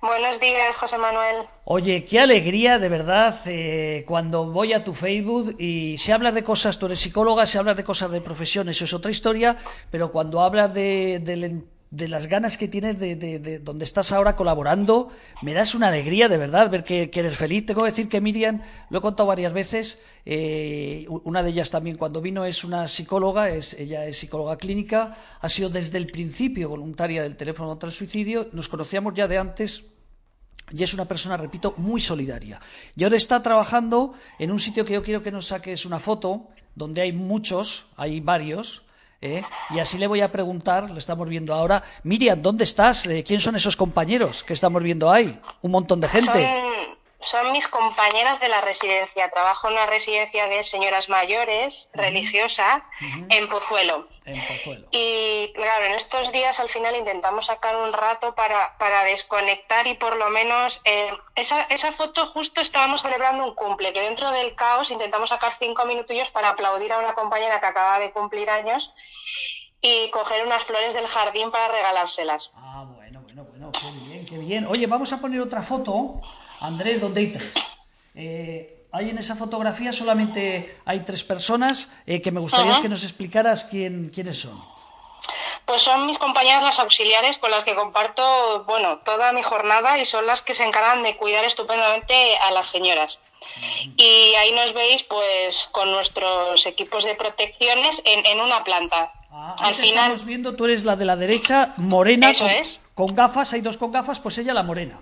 Buenos días, José Manuel. Oye, qué alegría, de verdad, eh, cuando voy a tu Facebook y se habla de cosas, tú eres psicóloga, se habla de cosas de profesión, eso es otra historia, pero cuando hablas de, del- de las ganas que tienes de, de- de donde estás ahora colaborando, me das una alegría, de verdad, ver que, eres feliz. Tengo que decir que Miriam, lo he contado varias veces, eh, una de ellas también cuando vino es una psicóloga, es, ella es psicóloga clínica, ha sido desde el principio voluntaria del teléfono contra el suicidio, nos conocíamos ya de antes, y es una persona, repito, muy solidaria. Y ahora está trabajando en un sitio que yo quiero que nos saques una foto, donde hay muchos, hay varios, ¿eh? y así le voy a preguntar, lo estamos viendo ahora, Miriam, ¿dónde estás? ¿Quién son esos compañeros que estamos viendo ahí? Un montón de gente. Son, mis compañeras de la residencia. Trabajo en una residencia de señoras mayores, religiosa, en Pozuelo. En Pozuelo. Y claro, en estos días al final intentamos sacar un rato para, para desconectar y por lo menos eh, esa, esa foto justo estábamos celebrando un cumple, que dentro del caos intentamos sacar cinco minutillos para aplaudir a una compañera que acaba de cumplir años y coger unas flores del jardín para regalárselas. Ah, bueno, bueno, bueno, qué bien, qué bien. Oye, vamos a poner otra foto, Andrés, donde hay tres. Eh, hay en esa fotografía solamente hay tres personas eh, que me gustaría que nos explicaras quién, quiénes son. pues son mis compañeras las auxiliares con las que comparto, bueno, toda mi jornada y son las que se encargan de cuidar estupendamente a las señoras. Y ahí nos veis, pues, con nuestros equipos de protecciones en, en una planta. Ah, Al final, estamos viendo, tú eres la de la derecha, morena, Eso con, es. con gafas, hay dos con gafas, pues ella la morena.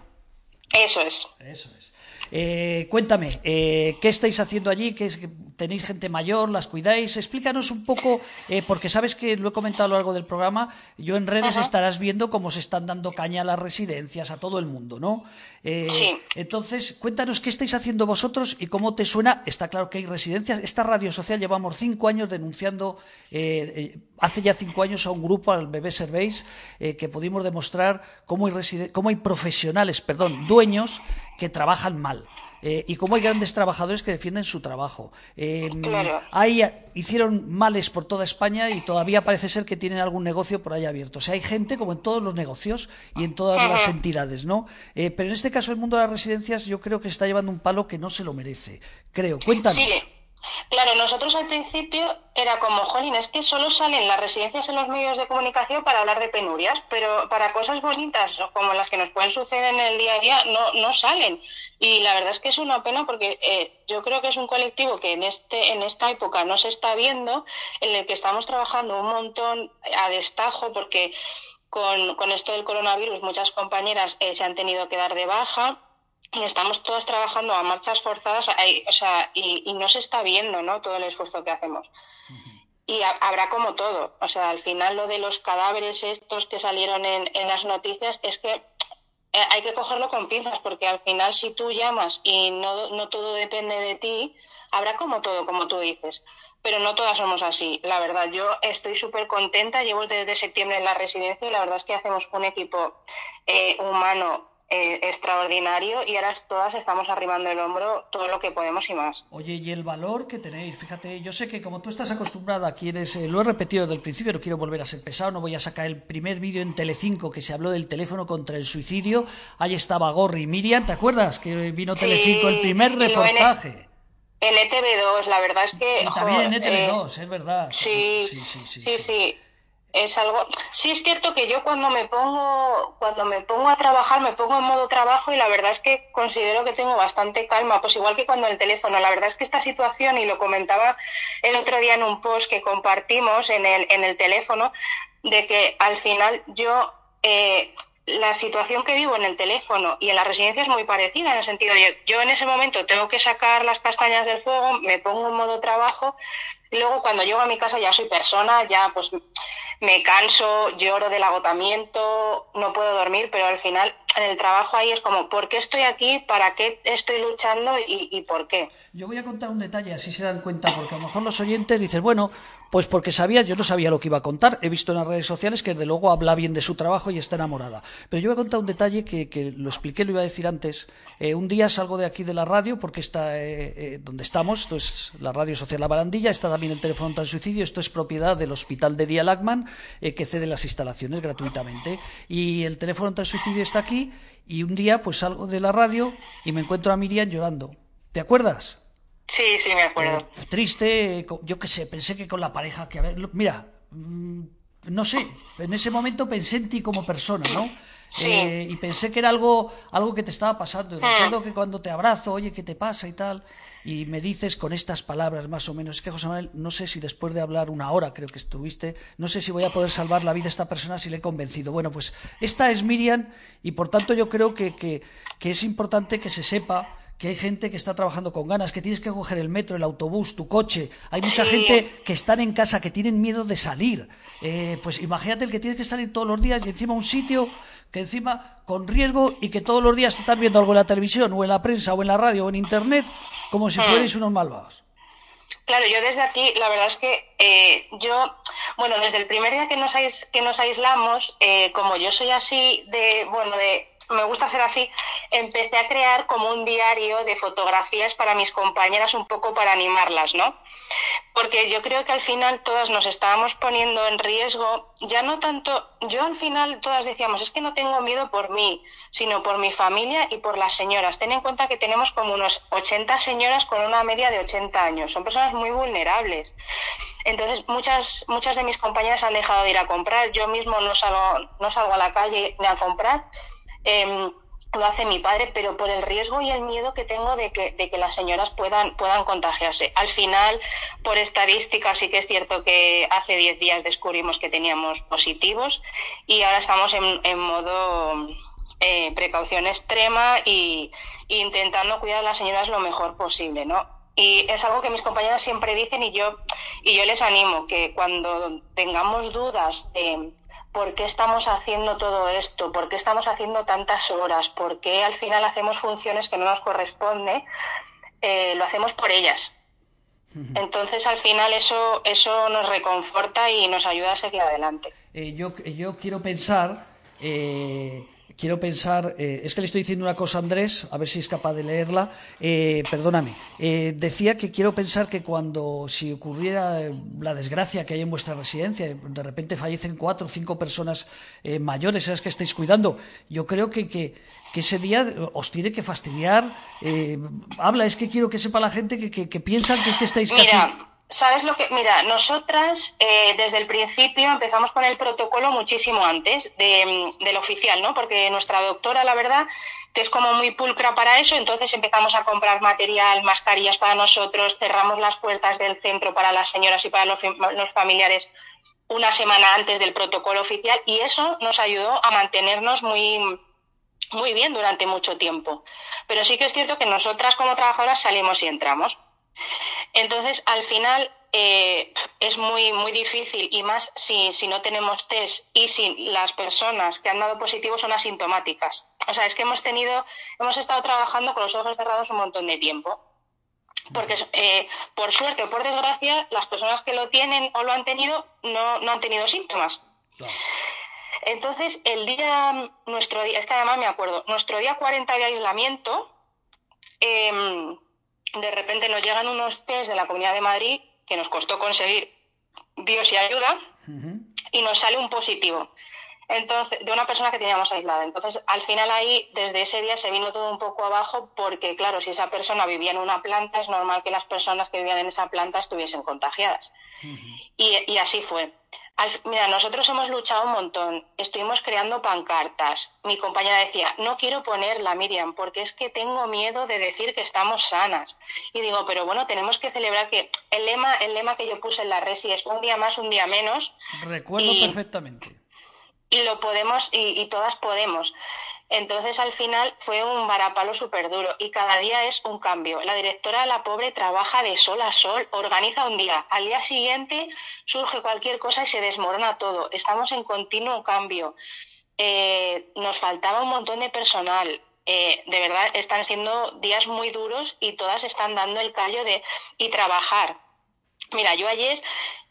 Eso es. Eso es. Eh, cuéntame, eh, ¿qué estáis haciendo allí? ¿Qué es, que ¿Tenéis gente mayor? ¿Las cuidáis? Explícanos un poco, eh, porque sabes que lo he comentado a lo largo del programa, yo en redes Ajá. estarás viendo cómo se están dando caña a las residencias, a todo el mundo, ¿no? Eh, Sí. Entonces, cuéntanos qué estáis haciendo vosotros y cómo te suena. Está claro que hay residencias. Esta radio social llevamos cinco años denunciando, eh, hace ya cinco años a un grupo, al Bebé Servéis, que pudimos demostrar cómo hay, cómo hay profesionales, perdón, dueños que trabajan mal. Eh, y cómo hay grandes trabajadores que defienden su trabajo. Eh, Claro. hay, hicieron males por toda España y todavía parece ser que tienen algún negocio por ahí abierto. O sea, hay gente como en todos los negocios y en todas las entidades, ¿no? Eh, pero en este caso el mundo de las residencias yo creo que está llevando un palo que no se lo merece. Creo. Cuéntanos. Sí, claro, nosotros al principio era como, jolín, es que solo salen las residencias en los medios de comunicación para hablar de penurias, pero para cosas bonitas como las que nos pueden suceder en el día a día no, no salen. Y la verdad es que es una pena porque eh, yo creo que es un colectivo que en, este, en esta época no se está viendo, en el que estamos trabajando un montón a destajo porque con, con esto del coronavirus muchas compañeras eh, se han tenido que dar de baja y estamos todos trabajando a marchas forzadas o sea, y, y no se está viendo ¿no? todo el esfuerzo que hacemos. Y ha- habrá como todo. O sea, al final lo de los cadáveres estos que salieron en, en las noticias es que eh, hay que cogerlo con pinzas porque al final si tú llamas y no, no todo depende de ti, habrá como todo, como tú dices. Pero no todas somos así. La verdad, yo estoy súper contenta. Llevo desde septiembre en la residencia y la verdad es que hacemos un equipo eh, humano eh, extraordinario y ahora todas estamos arrimando el hombro todo lo que podemos y más. Oye, y el valor que tenéis, fíjate, yo sé que como tú estás acostumbrada, aquí eres, eh, lo he repetido desde el principio, no quiero volver a ser pesado, no voy a sacar el primer vídeo en Telecinco que se habló del teléfono contra el suicidio, ahí estaba Gorri y Miriam, ¿te acuerdas? Que vino Sí, Telecinco el primer y lo en- reportaje. En ETV2, la verdad es que... Y también en jo, ETV2, eh, es verdad. Sí, sí, sí, sí, sí, sí. Es algo. Sí es cierto que yo cuando me pongo, cuando me pongo a trabajar, me pongo en modo trabajo y la verdad es que considero que tengo bastante calma, pues igual que cuando el teléfono. La verdad es que esta situación y lo comentaba el otro día en un post que compartimos en el en el teléfono, de que al final yo eh, la situación que vivo en el teléfono y en la residencia es muy parecida en el sentido de yo en ese momento tengo que sacar las castañas del fuego, me pongo en modo trabajo luego cuando llego a mi casa ya soy persona, ya pues me canso, lloro del agotamiento, no puedo dormir, pero al final en el trabajo ahí es como, ¿por qué estoy aquí? ¿Para qué estoy luchando? ¿Y, y por qué? Yo voy a contar un detalle, así se dan cuenta, porque a lo mejor los oyentes dicen, bueno, pues porque sabía, yo no sabía lo que iba a contar, he visto en las redes sociales que desde luego habla bien de su trabajo y está enamorada. Pero yo voy a contar un detalle que, que lo expliqué, lo iba a decir antes. Eh, un día salgo de aquí de la radio, porque está eh, eh, donde estamos, esto es la radio social La Barandilla, está también el teléfono el suicidio, esto es propiedad del Hospital de Día Lagman, eh, que cede las instalaciones gratuitamente. Y el teléfono el suicidio está aquí, y un día pues salgo de la radio y me encuentro a Miriam llorando. ¿Te acuerdas? Sí, sí, me acuerdo. Eh, triste, yo qué sé, pensé que con la pareja que a ver, mira, mm, no sé, en ese momento pensé en ti como persona, ¿no? Sí. Eh, y pensé que era algo, algo que te estaba pasando. Y Ah. recuerdo que cuando te abrazo, oye, ¿qué te pasa y tal? Y me dices con estas palabras más o menos, es que José Manuel, no sé si después de hablar una hora, creo que estuviste, no sé si voy a poder salvar la vida de esta persona si le he convencido. Bueno, pues esta es Miriam y por tanto yo creo que, que, que es importante que se sepa que hay gente que está trabajando con ganas, que tienes que coger el metro, el autobús, tu coche. Hay mucha Sí. gente que están en casa, que tienen miedo de salir. Eh, pues imagínate el que tiene que salir todos los días y encima un sitio que encima con riesgo y que todos los días te están viendo algo en la televisión o en la prensa o en la radio o en internet como si Ah. fuerais unos malvados. Claro, yo desde aquí, la verdad es que eh, yo, bueno, desde el primer día que nos, que nos aislamos, eh, como yo soy así de, bueno, de, me gusta ser así, empecé a crear como un diario de fotografías para mis compañeras, un poco para animarlas, ¿no? Porque yo creo que al final todas nos estábamos poniendo en riesgo, ya no tanto, yo al final todas decíamos, es que no tengo miedo por mí, sino por mi familia y por las señoras. Ten en cuenta que tenemos como unos 80 señoras con una media de 80 años, son personas muy vulnerables. Entonces, muchas, muchas de mis compañeras han dejado de ir a comprar. Yo mismo no salgo, no salgo a la calle ni a comprar. Em, lo hace mi padre, pero por el riesgo y el miedo que tengo de que, de que las señoras puedan, puedan contagiarse. Al final, por estadística, sí que es cierto que hace 10 días descubrimos que teníamos positivos y ahora estamos en, en modo eh, precaución extrema y, intentando cuidar a las señoras lo mejor posible, ¿no? Y es algo que mis compañeras siempre dicen y yo, y yo les animo, que cuando tengamos dudas de por qué estamos haciendo todo esto, por qué estamos haciendo tantas horas, por qué al final hacemos funciones que no nos corresponde, eh, lo hacemos por ellas. Entonces al final eso, eso nos reconforta y nos ayuda a seguir adelante. Eh, yo, yo quiero pensar eh, quiero pensar, eh, es que le estoy diciendo una cosa a Andrés, a ver si es capaz de leerla, eh, perdóname, eh, decía que quiero pensar que cuando, si ocurriera eh, la desgracia que hay en vuestra residencia, de repente fallecen cuatro o cinco personas eh, mayores, esas que estáis cuidando, yo creo que, que, que ese día os tiene que fastidiar. Eh, habla, es que quiero que sepa la gente que, que, que piensan que es que estáis casi... ¿sabes lo que? Mira, nosotras eh, desde el principio empezamos con el protocolo muchísimo antes de, del oficial, ¿no? Porque nuestra doctora, la verdad, que es como muy pulcra para eso, entonces empezamos a comprar material, mascarillas para nosotros, cerramos las puertas del centro para las señoras y para los, los familiares una semana antes del protocolo oficial y eso nos ayudó a mantenernos muy muy bien durante mucho tiempo. Pero sí que es cierto que nosotras como trabajadoras salimos y entramos. Entonces, al final eh, es muy, muy difícil y más si, si no tenemos test y si las personas que han dado positivo son asintomáticas. O sea, es que hemos tenido, hemos estado trabajando con los ojos cerrados un montón de tiempo. Porque, eh, por suerte o por desgracia, las personas que lo tienen o lo han tenido no, no han tenido síntomas. Claro. Entonces, el día, nuestro día, es que además me acuerdo, nuestro día 40 de aislamiento, eh, de repente nos llegan unos test de la Comunidad de Madrid que nos costó conseguir Dios y ayuda uh -huh. y nos sale un positivo. Entonces, de una persona que teníamos aislada. Entonces, al final ahí, desde ese día se vino todo un poco abajo porque, claro, si esa persona vivía en una planta, es normal que las personas que vivían en esa planta estuviesen contagiadas. Uh -huh. y, y, así fue. Al, mira, nosotros hemos luchado un montón, estuvimos creando pancartas. Mi compañera decía, no quiero ponerla, Miriam, porque es que tengo miedo de decir que estamos sanas. Y digo, pero bueno, tenemos que celebrar que el lema, el lema que yo puse en la resi es un día más, un día menos. Recuerdo y, perfectamente. Y lo podemos, y, y todas podemos. Entonces, al final fue un varapalo súper duro y cada día es un cambio. La directora, la pobre, trabaja de sol a sol, organiza un día. Al día siguiente surge cualquier cosa y se desmorona todo. Estamos en continuo cambio. Eh, nos faltaba un montón de personal. Eh, de verdad, están siendo días muy duros y todas están dando el callo de y trabajar. Mira, yo ayer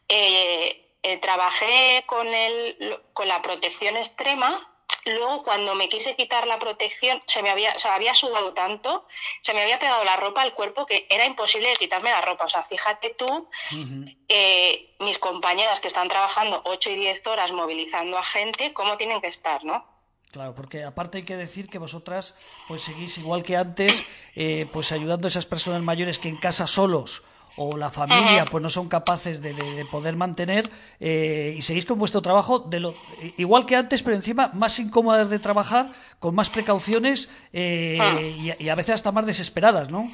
eh, trabajé con, el, con la protección extrema Luego, cuando me quise quitar la protección, se me había, o sea, había sudado tanto, se me había pegado la ropa al cuerpo que era imposible quitarme la ropa. O sea, fíjate tú, uh -huh. eh, mis compañeras que están trabajando 8 y 10 horas movilizando a gente, cómo tienen que estar, ¿no? Claro, porque aparte hay que decir que vosotras pues seguís igual que antes, eh, pues ayudando a esas personas mayores que en casa solos o la familia pues no son capaces de, de, de poder mantener eh, y seguís con vuestro trabajo de lo, igual que antes, pero encima más incómodas de trabajar, con más precauciones eh, ah. y, y, a veces hasta más desesperadas, ¿no?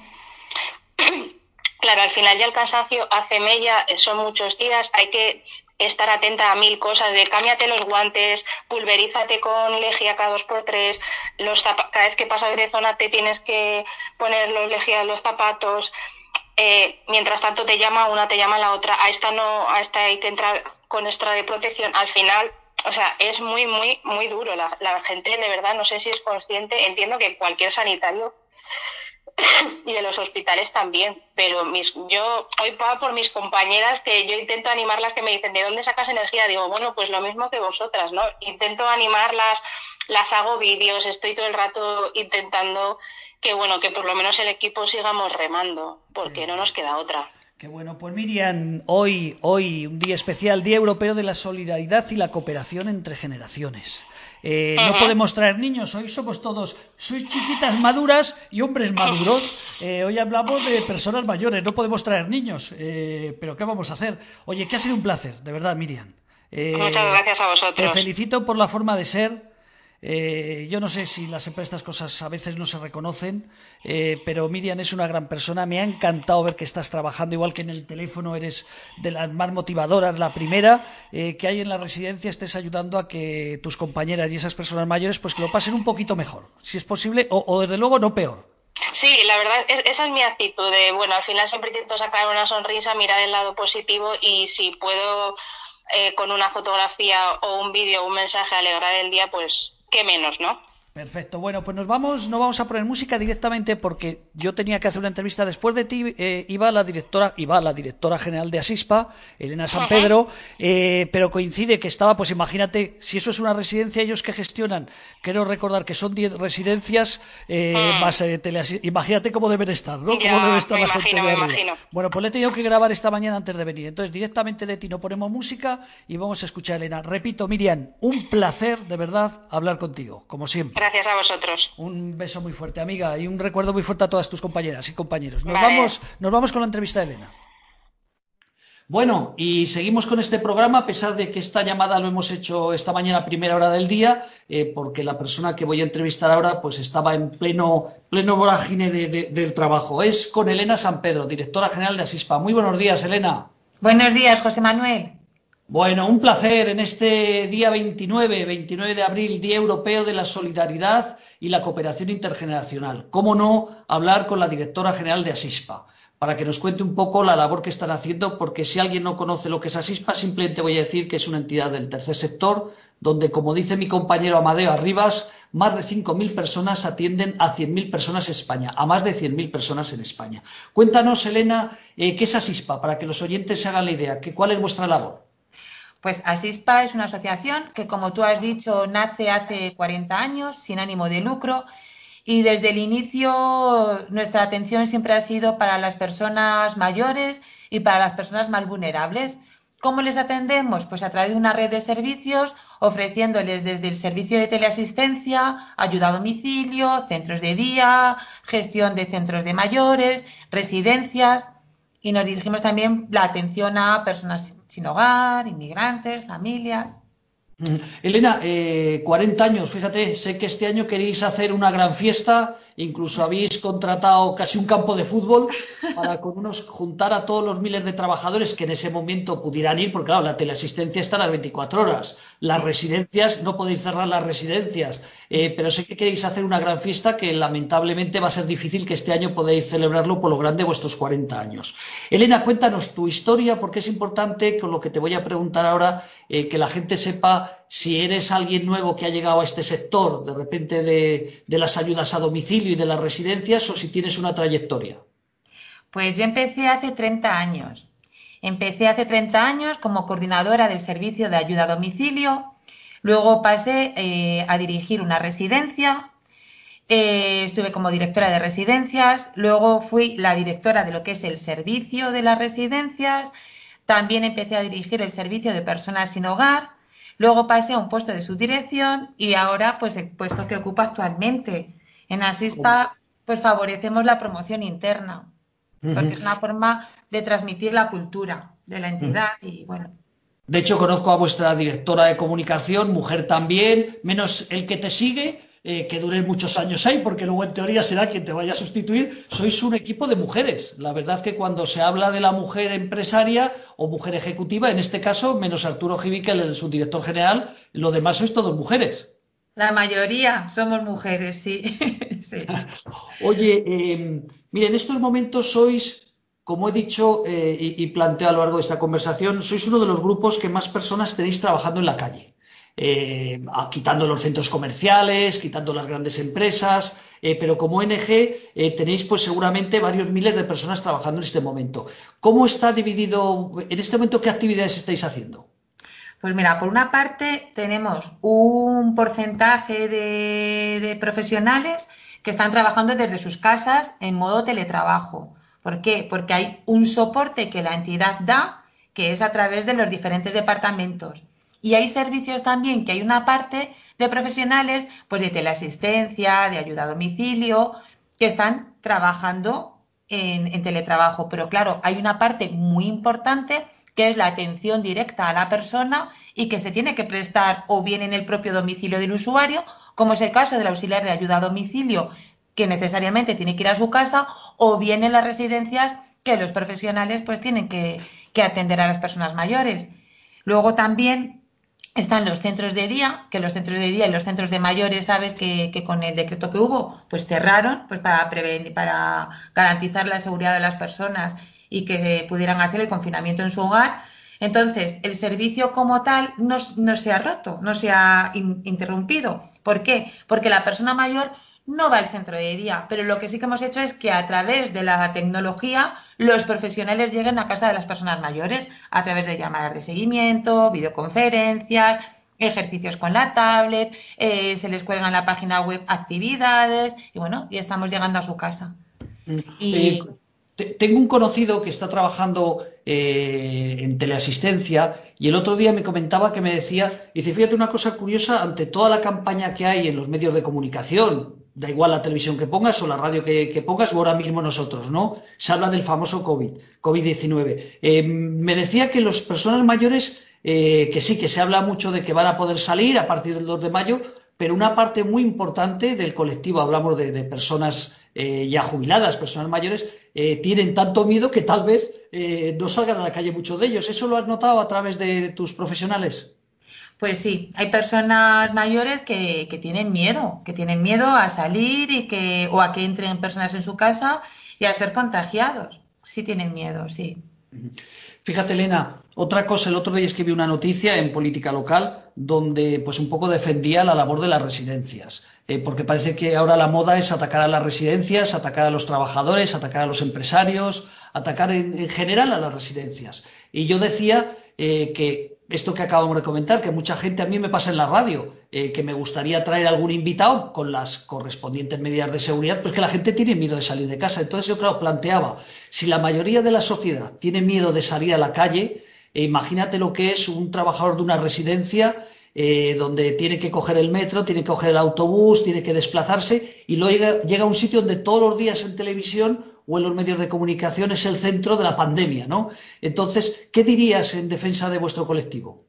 Claro, al final ya el cansancio hace mella, son muchos días, hay que estar atenta a mil cosas, de cámbiate los guantes, pulverízate con lejía cada dos por tres, los cada vez que pasas de zona te tienes que poner los lejías, los zapatos, eh, mientras tanto te llama una, te llama la otra, a esta no, a esta hay que entrar con extra de protección. Al final, o sea, es muy, muy, muy duro. La, gente de verdad, no sé si es consciente, entiendo que cualquier sanitario y de los hospitales también, pero mis, yo hoy pago por mis compañeras que yo intento animarlas que me dicen, ¿de dónde sacas energía? Digo, bueno, pues lo mismo que vosotras, ¿no? Intento animarlas, las hago vídeos, estoy todo el rato intentando que bueno, que por lo menos el equipo sigamos remando, porque no nos queda otra. Qué bueno, pues Miriam, hoy, hoy un día especial, Día Europeo de la Solidaridad y la Cooperación entre Generaciones. Eh, no podemos traer niños, hoy somos todos, sois chiquitas maduras y hombres maduros. Eh, hoy hablamos de personas mayores, no podemos traer niños. Eh, pero ¿qué vamos a hacer? Oye, que ha sido un placer, de verdad, Miriam. Muchas gracias a vosotros. Te felicito por la forma de ser eh, yo no sé si las, estas cosas a veces no se reconocen, eh, pero Miriam es una gran persona. Me ha encantado ver que estás trabajando, igual que en el teléfono eres de las más motivadoras, la primera, eh, que hay en la residencia, estés ayudando a que tus compañeras y esas personas mayores pues que lo pasen un poquito mejor, si es posible, o, desde luego no peor. Sí, la verdad, esa es mi actitud de, bueno, al final siempre intento sacar una sonrisa, mirar el lado positivo y si puedo con una fotografía o un vídeo o un mensaje alegrar el día, pues menos, ¿no? Perfecto. Bueno, pues nos vamos, no vamos a poner música directamente porque yo tenía que hacer una entrevista después de ti. Eh, iba la directora, iba la directora general de Asispa, Elena San Pedro, eh, pero coincide que estaba, pues imagínate, si eso es una residencia, ellos que gestionan, quiero recordar que son 10 residencias eh, mm. más Imagínate cómo deben estar, ¿no? cómo debe estar la gente de arriba. Bueno, pues le he tenido que grabar esta mañana antes de venir. Entonces, directamente de ti no ponemos música y vamos a escuchar a Elena. Repito, Miriam, un placer de verdad hablar contigo, como siempre. Gracias a vosotros. Un beso muy fuerte, amiga, y un recuerdo muy fuerte a todas tus compañeras y compañeros. Nos, vamos, nos vamos con la entrevista de Elena. Bueno, y seguimos con este programa, a pesar de que esta llamada lo hemos hecho esta mañana a primera hora del día, eh, porque la persona que voy a entrevistar ahora pues estaba en pleno, pleno vorágine del trabajo. Es con Elena San Pedro, directora general de Asispa. Muy buenos días, Elena. Buenos días, José Manuel. Bueno, un placer en este día 29, 29 de abril, Día Europeo de la Solidaridad y la Cooperación Intergeneracional. ¿Cómo no hablar con la directora general de Asispa? Para que nos cuente un poco la labor que están haciendo, porque si alguien no conoce lo que es Asispa, simplemente voy a decir que es una entidad del tercer sector, donde, como dice mi compañero Amadeo Arribas, más de 5.000 personas atienden a 100.000 personas en España, a más de 100.000 personas en España. Cuéntanos, Elena, eh, qué es Asispa, para que los oyentes se hagan la idea, cuál es vuestra labor. Pues Asispa es una asociación que, como tú has dicho, nace hace 40 años sin ánimo de lucro y desde el inicio nuestra atención siempre ha sido para las personas mayores y para las personas más vulnerables. ¿Cómo les atendemos? Pues a través de una red de servicios, ofreciéndoles desde el servicio de teleasistencia, ayuda a domicilio, centros de día, gestión de centros de mayores, residencias y nos dirigimos también la atención a personas sin hogar, inmigrantes, familias. Mm. Elena, 40 eh, años, fíjate, sé que este año queréis hacer una gran fiesta Incluso habéis contratado casi un campo de fútbol para con unos juntar a todos los miles de trabajadores que en ese momento pudieran ir, porque claro, la teleasistencia está a las 24 horas. Las residencias, no podéis cerrar las residencias, eh, pero sé que queréis hacer una gran fiesta que lamentablemente va a ser difícil que este año podáis celebrarlo por lo grande de vuestros 40 años. Elena, cuéntanos tu historia, porque es importante con lo que te voy a preguntar ahora, eh, que la gente sepa si eres alguien nuevo que ha llegado a este sector, de repente de, las ayudas a domicilio y de las residencias, o si tienes una trayectoria. Pues yo empecé hace 30 años. Empecé hace 30 años como coordinadora del servicio de ayuda a domicilio. Luego pasé eh, a dirigir una residencia. Eh, estuve como directora de residencias. Luego fui la directora de lo que es el servicio de las residencias. También empecé a dirigir el servicio de personas sin hogar Luego pasé a un puesto de subdirección y ahora pues el puesto que ocupo actualmente. En Asispa pues favorecemos la promoción interna, porque es una forma de transmitir la cultura de la entidad y bueno. De hecho, conozco a vuestra directora de comunicación, mujer también, menos el que te sigue, eh, que dure muchos años ahí, porque luego en teoría será quien te vaya a sustituir, sois un equipo de mujeres. La verdad que cuando se habla de la mujer empresaria o mujer ejecutiva, en este caso, menos Arturo Givique, el subdirector general, lo demás sois todos mujeres. La mayoría somos mujeres, sí. Oye, eh, mire, en estos momentos sois, como he dicho eh, y, y planteo a lo largo de esta conversación, sois uno de los grupos que más personas tenéis trabajando en la calle. Eh, quitando los centros comerciales, quitando las grandes empresas, eh, pero como ONG eh, tenéis pues seguramente varios miles de personas trabajando en este momento. ¿Cómo está dividido, en este momento, qué actividades estáis haciendo? Pues mira, por una parte tenemos un porcentaje de, profesionales que están trabajando desde sus casas en modo teletrabajo. ¿Por qué? Porque hay un soporte que la entidad da, que es a través de los diferentes departamentos Y hay servicios también que hay una parte de profesionales, pues de teleasistencia, de ayuda a domicilio, que están trabajando en, teletrabajo. Pero claro, hay una parte muy importante que es la atención directa a la persona y que se tiene que prestar o bien en el propio domicilio del usuario, como es el caso del auxiliar de ayuda a domicilio, que necesariamente tiene que ir a su casa, o bien en las residencias que los profesionales pues tienen que atender a las personas mayores. Luego también están los centros de día, que los centros de día y los centros de mayores, sabes que, que con el decreto que hubo, pues cerraron, pues para prevenir, para garantizar la seguridad de las personas y que pudieran hacer el confinamiento en su hogar. Entonces, el servicio como tal no, no se ha roto, no se ha in- interrumpido. ¿Por qué? Porque la persona mayor no va al centro de día, pero lo que sí que hemos hecho es que a través de la tecnología los profesionales lleguen a casa de las personas mayores a través de llamadas de seguimiento, videoconferencias, ejercicios con la tablet, eh, se les cuelga en la página web actividades y bueno, y estamos llegando a su casa. Y te- tengo un conocido que está trabajando eh, en teleasistencia y el otro día me comentaba que me decía, dice, fíjate una cosa curiosa, ante toda la campaña que hay en los medios de comunicación, da igual la televisión que pongas o la radio que, pongas o ahora mismo nosotros, ¿no? Se habla del famoso COVID, COVID-19. Eh, me decía que las personas mayores, eh, que sí, que se habla mucho de que van a poder salir a partir del 2 de mayo, pero una parte muy importante del colectivo, hablamos de, de personas eh, ya jubiladas, personas mayores, eh, tienen tanto miedo que tal vez eh, no salgan a la calle muchos de ellos. ¿Eso lo has notado a través de tus profesionales? Pues sí, hay personas mayores que, que tienen miedo, que tienen miedo a salir y que, o a que entren personas en su casa y a ser contagiados. Sí tienen miedo, sí. Fíjate, Elena, otra cosa, el otro día escribí una noticia en política local donde pues un poco defendía la labor de las residencias, eh, porque parece que ahora la moda es atacar a las residencias, atacar a los trabajadores, atacar a los empresarios, atacar en, en general a las residencias. Y yo decía eh, que esto que acabamos de comentar, que mucha gente a mí me pasa en la radio, eh, que me gustaría traer algún invitado con las correspondientes medidas de seguridad, pues que la gente tiene miedo de salir de casa. Entonces yo, claro, planteaba, si la mayoría de la sociedad tiene miedo de salir a la calle, eh, imagínate lo que es un trabajador de una residencia eh, donde tiene que coger el metro, tiene que coger el autobús, tiene que desplazarse y luego llega, llega a un sitio donde todos los días en televisión o en los medios de comunicación es el centro de la pandemia, ¿no? Entonces, ¿qué dirías en defensa de vuestro colectivo?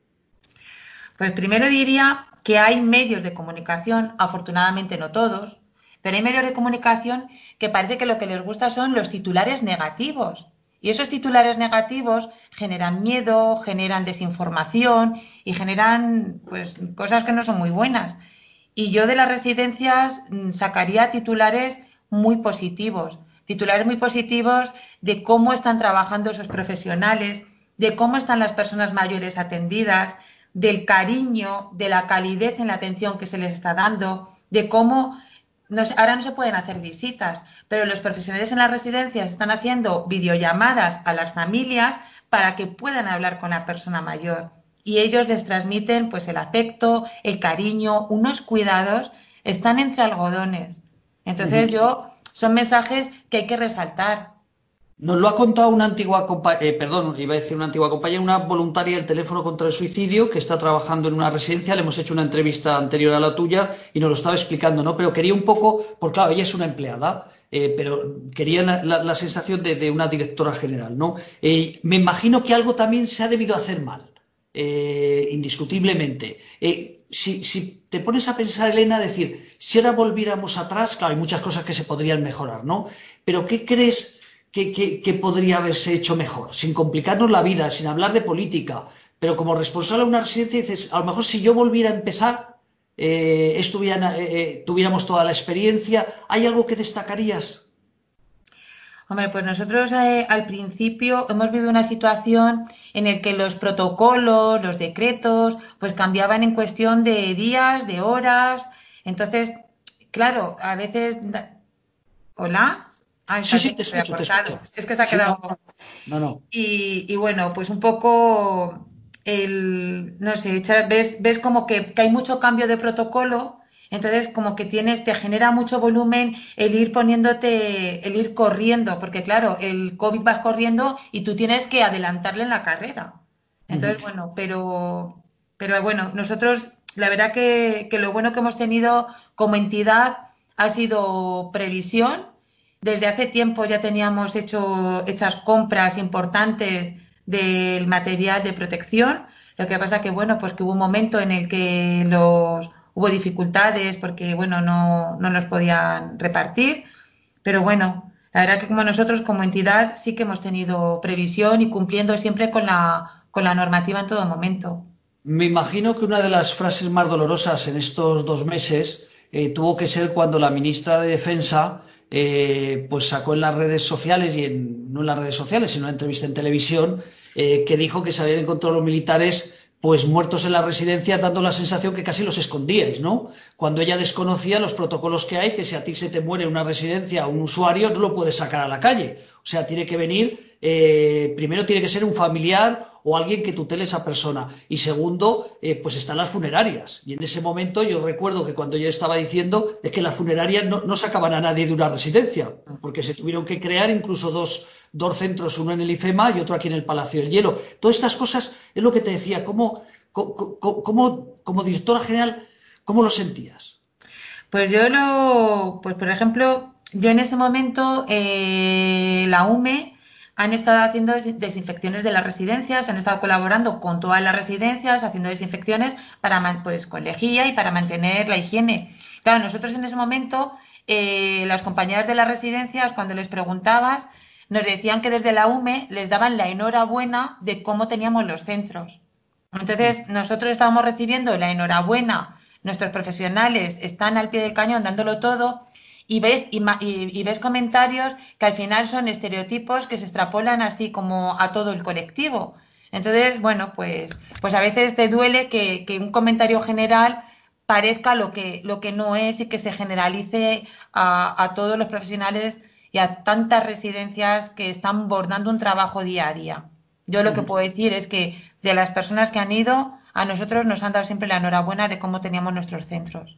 Pues primero diría que hay medios de comunicación, afortunadamente no todos, pero hay medios de comunicación que parece que lo que les gusta son los titulares negativos. Y esos titulares negativos generan miedo, generan desinformación y generan pues cosas que no son muy buenas. Y yo de las residencias mm, sacaría titulares muy positivos, titulares muy positivos de cómo están trabajando esos profesionales, de cómo están las personas mayores atendidas, del cariño, de la calidez en la atención que se les está dando, de cómo no ahora no se pueden hacer visitas, pero los profesionales en las residencias están haciendo videollamadas a las familias para que puedan hablar con la persona mayor. Y ellos les transmiten pues el afecto, el cariño, unos cuidados, están entre algodones. Entonces yo, son mensajes que hay que resaltar. Nos lo ha contado una antigua compañera, perdón, iba a decir una antigua compañera, una voluntaria del teléfono contra el suicidio que está trabajando en una residencia. Le hemos hecho una entrevista anterior a la tuya y nos lo estaba explicando, ¿no? Pero quería un poco, porque claro, ella es una empleada, eh, pero quería la, sensación de, de una directora general, ¿no? Eh, me imagino que algo también se ha debido hacer mal, eh, indiscutiblemente. Eh, si, si te pones a pensar, Elena, decir, si ahora volviéramos atrás, claro, hay muchas cosas que se podrían mejorar, ¿no? Pero ¿qué crees? Que podría haberse hecho mejor, sin complicarnos la vida, sin hablar de política, pero como responsable de una residencia dices, a lo mejor si yo volviera a empezar, eh, eh, eh, tuviéramos toda la experiencia, ¿hay algo que destacarías? Hombre, pues nosotros eh, al principio hemos vivido una situación en la que los protocolos, los decretos, pues cambiaban en cuestión de días, de horas. Entonces, claro, a veces... ¿Hola? Ah, Sí, sí, te escucho, te cortado. escucho. Es que se ha quedado... no, no, no. Y, y bueno, pues un poco el, no sé, ves, ves como que, que hay mucho cambio de protocolo, entonces como que tienes, te genera mucho volumen el ir poniéndote, el ir corriendo, porque claro, el COVID vas corriendo y tú tienes que adelantarle en la carrera. Entonces, bueno, pero Pero bueno, nosotros, la verdad que, que lo bueno que hemos tenido como entidad ha sido previsión. Desde hace tiempo ya teníamos hecho hechas compras importantes del material de protección. Lo que pasa que, bueno, pues que hubo un momento en el que los, hubo dificultades porque, bueno, no, no los podían repartir. Pero bueno, la verdad que como nosotros como entidad sí que hemos tenido previsión y cumpliendo siempre con la, con la normativa en todo momento. Me imagino que una de las frases más dolorosas en estos dos meses eh, tuvo que ser cuando la ministra de Defensa eh, pues sacó en las redes sociales y en, no en las redes sociales, sino en una entrevista en televisión, eh, que dijo que se habían encontrado los militares pues muertos en la residencia, dando la sensación que casi los escondíais, ¿no? Cuando ella desconocía los protocolos que hay, que si a ti se te muere una residencia o un usuario, no lo puedes sacar a la calle. O sea, tiene que venir, eh, primero tiene que ser un familiar o alguien que tutele esa persona. Y segundo, eh, pues están las funerarias. Y en ese momento yo recuerdo que cuando yo estaba diciendo es que las funerarias no, no sacaban a nadie de una residencia, porque se tuvieron que crear incluso dos, dos centros, uno en el IFEMA y otro aquí en el Palacio del Hielo. Todas estas cosas es lo que te decía, ¿cómo, cómo, cómo como directora general, cómo lo sentías? Pues yo lo, pues por ejemplo, yo en ese momento, eh, la UME han estado haciendo desinfecciones de las residencias, han estado colaborando con todas las residencias, haciendo desinfecciones para, pues, con lejía y para mantener la higiene. Claro, nosotros en ese momento, eh, las compañeras de las residencias, cuando les preguntabas, nos decían que desde la UME les daban la enhorabuena de cómo teníamos los centros. Entonces, nosotros estábamos recibiendo la enhorabuena, nuestros profesionales están al pie del cañón dándolo todo y ves, y, y, ves comentarios que al final son estereotipos que se extrapolan así como a todo el colectivo. Entonces, bueno, pues, pues a veces te duele que, que un comentario general parezca lo que, lo que no es y que se generalice a, a todos los profesionales y a tantas residencias que están bordando un trabajo día a día. Yo lo que puedo decir es que de las personas que han ido, a nosotros nos han dado siempre la enhorabuena de cómo teníamos nuestros centros.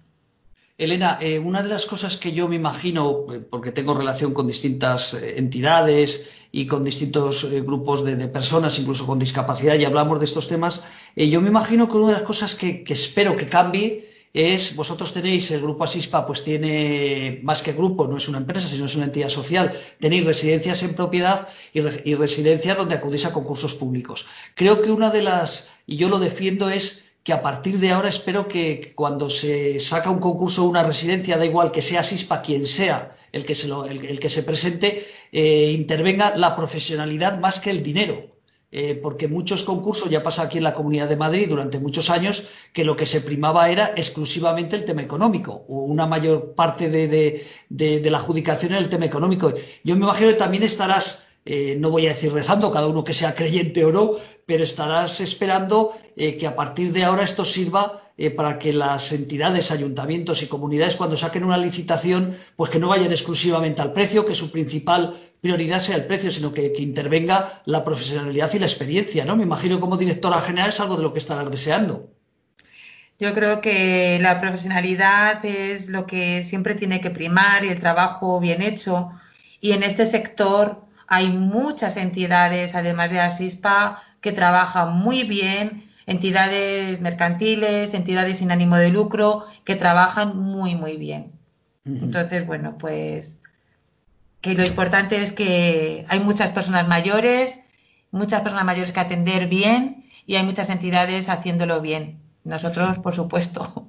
Elena, eh, una de las cosas que yo me imagino, eh, porque tengo relación con distintas eh, entidades y con distintos grupos de, personas, incluso con discapacidad, y hablamos de estos temas, yo me imagino que una de las cosas que, espero que cambie es, vosotros tenéis, el grupo Asispa, pues tiene más que grupo, no es una empresa, sino es una entidad social, tenéis residencias en propiedad y, y residencias donde acudís a concursos públicos. Creo que una de las, y yo lo defiendo, es que a partir de ahora espero que cuando se saca un concurso o una residencia, da igual que sea SISPA quien sea el que se, lo, el, que se presente, eh, intervenga la profesionalidad más que el dinero. Eh, porque muchos concursos, ya pasa aquí en la Comunidad de Madrid durante muchos años, que lo que se primaba era exclusivamente el tema económico, o una mayor parte de, de, de, de la adjudicación era el tema económico. Yo me imagino que también estarás eh, no voy a decir rezando, cada uno que sea creyente o no, pero estarás esperando eh, que a partir de ahora esto sirva eh, para que las entidades, ayuntamientos y comunidades cuando saquen una licitación, pues que no vayan exclusivamente al precio, que su principal prioridad sea el precio, sino que, que intervenga la profesionalidad y la experiencia, ¿no? Me imagino como directora general es algo de lo que estarás deseando. Yo creo que la profesionalidad es lo que siempre tiene que primar y el trabajo bien hecho. Y en este sector hay muchas entidades, además de Asispa, que trabajan muy bien, entidades mercantiles, entidades sin ánimo de lucro, que trabajan muy, muy bien. Entonces, bueno, pues que lo importante es que hay muchas personas mayores, muchas personas mayores que atender bien y hay muchas entidades haciéndolo bien. Nosotros, por supuesto.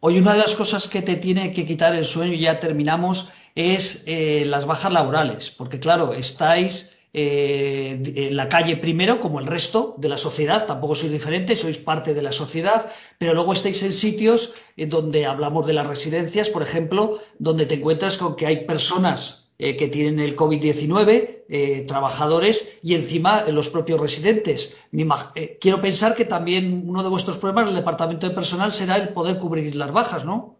Hoy una de las cosas que te tiene que quitar el sueño, y ya terminamos, es eh, las bajas laborales, porque claro, estáis eh, en la calle primero, como el resto de la sociedad, tampoco sois diferentes, sois parte de la sociedad, pero luego estáis en sitios eh, donde hablamos de las residencias, por ejemplo, donde te encuentras con que hay personas que tienen el COVID-19, eh, trabajadores y encima los propios residentes. quiero pensar que también uno de vuestros problemas del departamento de personal será el poder cubrir las bajas, ¿no?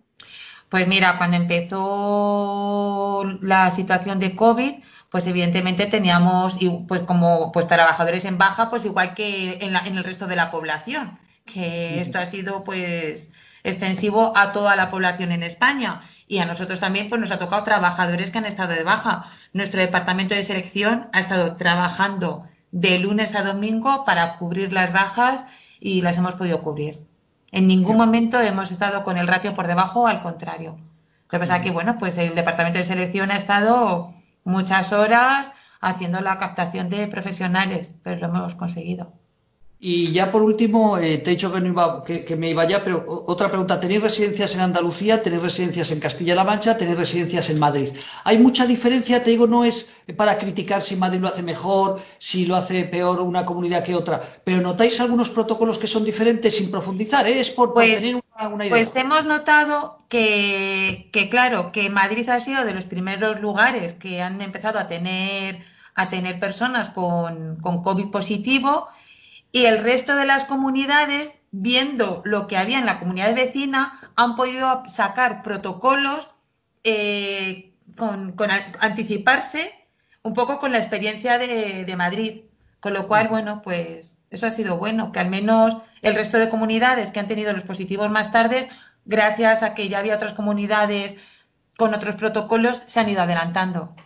Pues mira, cuando empezó la situación de COVID, pues evidentemente teníamos, pues como pues trabajadores en baja, pues igual que en, la, en el resto de la población, que esto ha sido pues extensivo a toda la población en España y a nosotros también pues nos ha tocado trabajadores que han estado de baja. Nuestro departamento de selección ha estado trabajando de lunes a domingo para cubrir las bajas y las hemos podido cubrir. En ningún momento hemos estado con el ratio por debajo, al contrario. Lo que pasa es que, bueno, pues el departamento de selección ha estado muchas horas haciendo la captación de profesionales, pero lo hemos conseguido. Y ya por último, eh, te he dicho que, no iba, que, que, me iba ya, pero otra pregunta. ¿Tenéis residencias en Andalucía? ¿Tenéis residencias en Castilla-La Mancha? ¿Tenéis residencias en Madrid? Hay mucha diferencia, te digo, no es para criticar si Madrid lo hace mejor, si lo hace peor una comunidad que otra, pero ¿notáis algunos protocolos que son diferentes sin profundizar? ¿eh? Es por, pues, por tener una, una, idea. Pues hemos notado que, que, claro, que Madrid ha sido de los primeros lugares que han empezado a tener, a tener personas con, con COVID positivo y el resto de las comunidades, viendo lo que había en la comunidad vecina, han podido sacar protocolos eh, con, anticiparse un poco con la experiencia de, de, Madrid. Con lo cual, bueno, pues eso ha sido bueno, que al menos el resto de comunidades que han tenido los positivos más tarde, gracias a que ya había otras comunidades con otros protocolos, se han ido adelantando.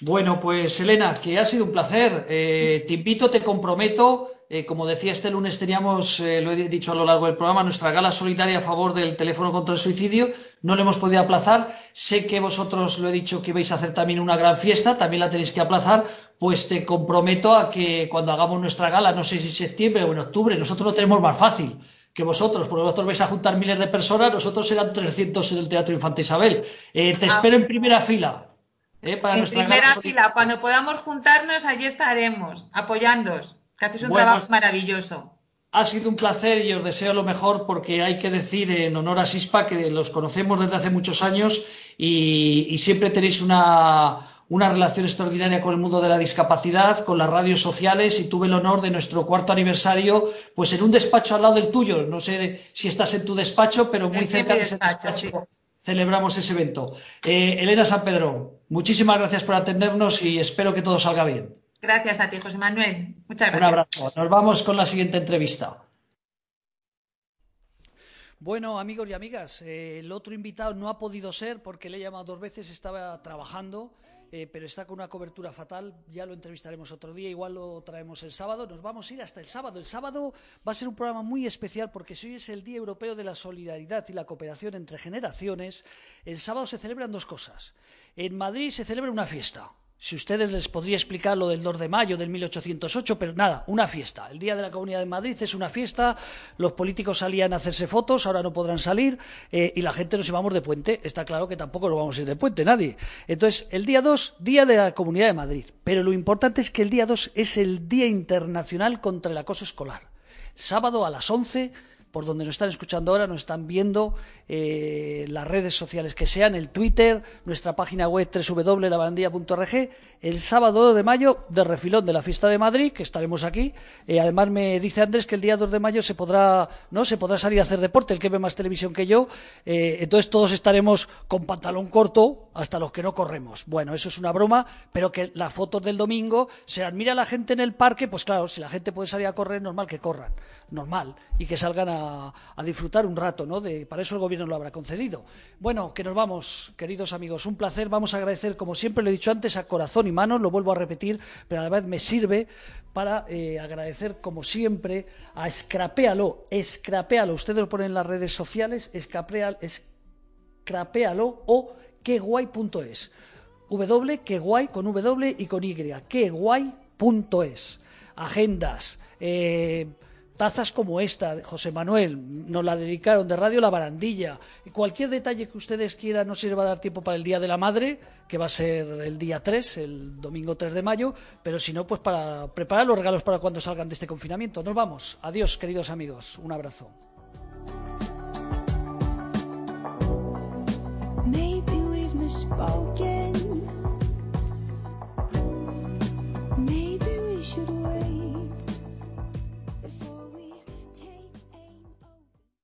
Bueno, pues Elena, que ha sido un placer. Eh, te invito, te comprometo eh, como decía este lunes, teníamos, eh, lo he dicho a lo largo del programa, nuestra gala solidaria a favor del teléfono contra el suicidio. No lo hemos podido aplazar. Sé que vosotros, lo he dicho, que vais a hacer también una gran fiesta, también la tenéis que aplazar. Pues te comprometo a que cuando hagamos nuestra gala, no sé si septiembre o en octubre, nosotros lo tenemos más fácil que vosotros, porque vosotros vais a juntar miles de personas, nosotros serán 300 en el Teatro Infante Isabel. Eh, te ah. espero en primera fila. Para en primera fila, cuando podamos juntarnos, allí estaremos, apoyándoos que haces un bueno, trabajo maravilloso. Ha sido un placer y os deseo lo mejor porque hay que decir en honor a SISPA que los conocemos desde hace muchos años y, y siempre tenéis una, una relación extraordinaria con el mundo de la discapacidad, con las radios sociales y tuve el honor de nuestro cuarto aniversario, pues en un despacho al lado del tuyo. No sé si estás en tu despacho, pero muy cerca de ese despacho. Sí. Celebramos ese evento. Eh, Elena San Pedro, muchísimas gracias por atendernos y espero que todo salga bien. Gracias a ti, José Manuel. Muchas gracias. Un abrazo. Nos vamos con la siguiente entrevista. Bueno, amigos y amigas, eh, el otro invitado no ha podido ser porque le he llamado dos veces, estaba trabajando, eh, pero está con una cobertura fatal. Ya lo entrevistaremos otro día, igual lo traemos el sábado. Nos vamos a ir hasta el sábado. El sábado va a ser un programa muy especial porque si hoy es el Día Europeo de la Solidaridad y la Cooperación entre Generaciones, el sábado se celebran dos cosas. En Madrid se celebra una fiesta, si ustedes les podría explicar lo del 2 de mayo del 1808, pero nada, una fiesta. El Día de la Comunidad de Madrid es una fiesta, los políticos salían a hacerse fotos, ahora no podrán salir, eh, y la gente nos íbamos de puente. Está claro que tampoco nos vamos a ir de puente, nadie. Entonces, el día 2, Día de la Comunidad de Madrid. Pero lo importante es que el día 2 es el Día Internacional contra el Acoso Escolar. Sábado a las 11 por donde nos están escuchando ahora, nos están viendo eh, las redes sociales que sean, el Twitter, nuestra página web www.lavandía.org, el sábado 2 de mayo, de refilón de la fiesta de Madrid, que estaremos aquí. Eh, además me dice Andrés que el día 2 de mayo se podrá, no, se podrá salir a hacer deporte, el que ve más televisión que yo, eh, entonces todos estaremos con pantalón corto hasta los que no corremos. Bueno, eso es una broma, pero que las fotos del domingo se admira a la gente en el parque, pues claro, si la gente puede salir a correr, normal que corran, normal, y que salgan a a, disfrutar un rato, ¿no? De, para eso el Gobierno lo habrá concedido. Bueno, que nos vamos, queridos amigos. Un placer. Vamos a agradecer, como siempre lo he dicho antes, a corazón y manos. Lo vuelvo a repetir, pero a la vez me sirve para eh, agradecer, como siempre, a Scrapealo. Scrapealo. Ustedes lo ponen en las redes sociales. Scrapealo, Scrapealo o queguay.es. W, que guay, con W y con Y. Queguay.es. Agendas. Eh, tazas como esta, José Manuel, nos la dedicaron de Radio La Barandilla. Cualquier detalle que ustedes quieran, no se les va a dar tiempo para el Día de la Madre, que va a ser el día 3, el domingo 3 de mayo, pero si no, pues para preparar los regalos para cuando salgan de este confinamiento. Nos vamos. Adiós, queridos amigos. Un abrazo.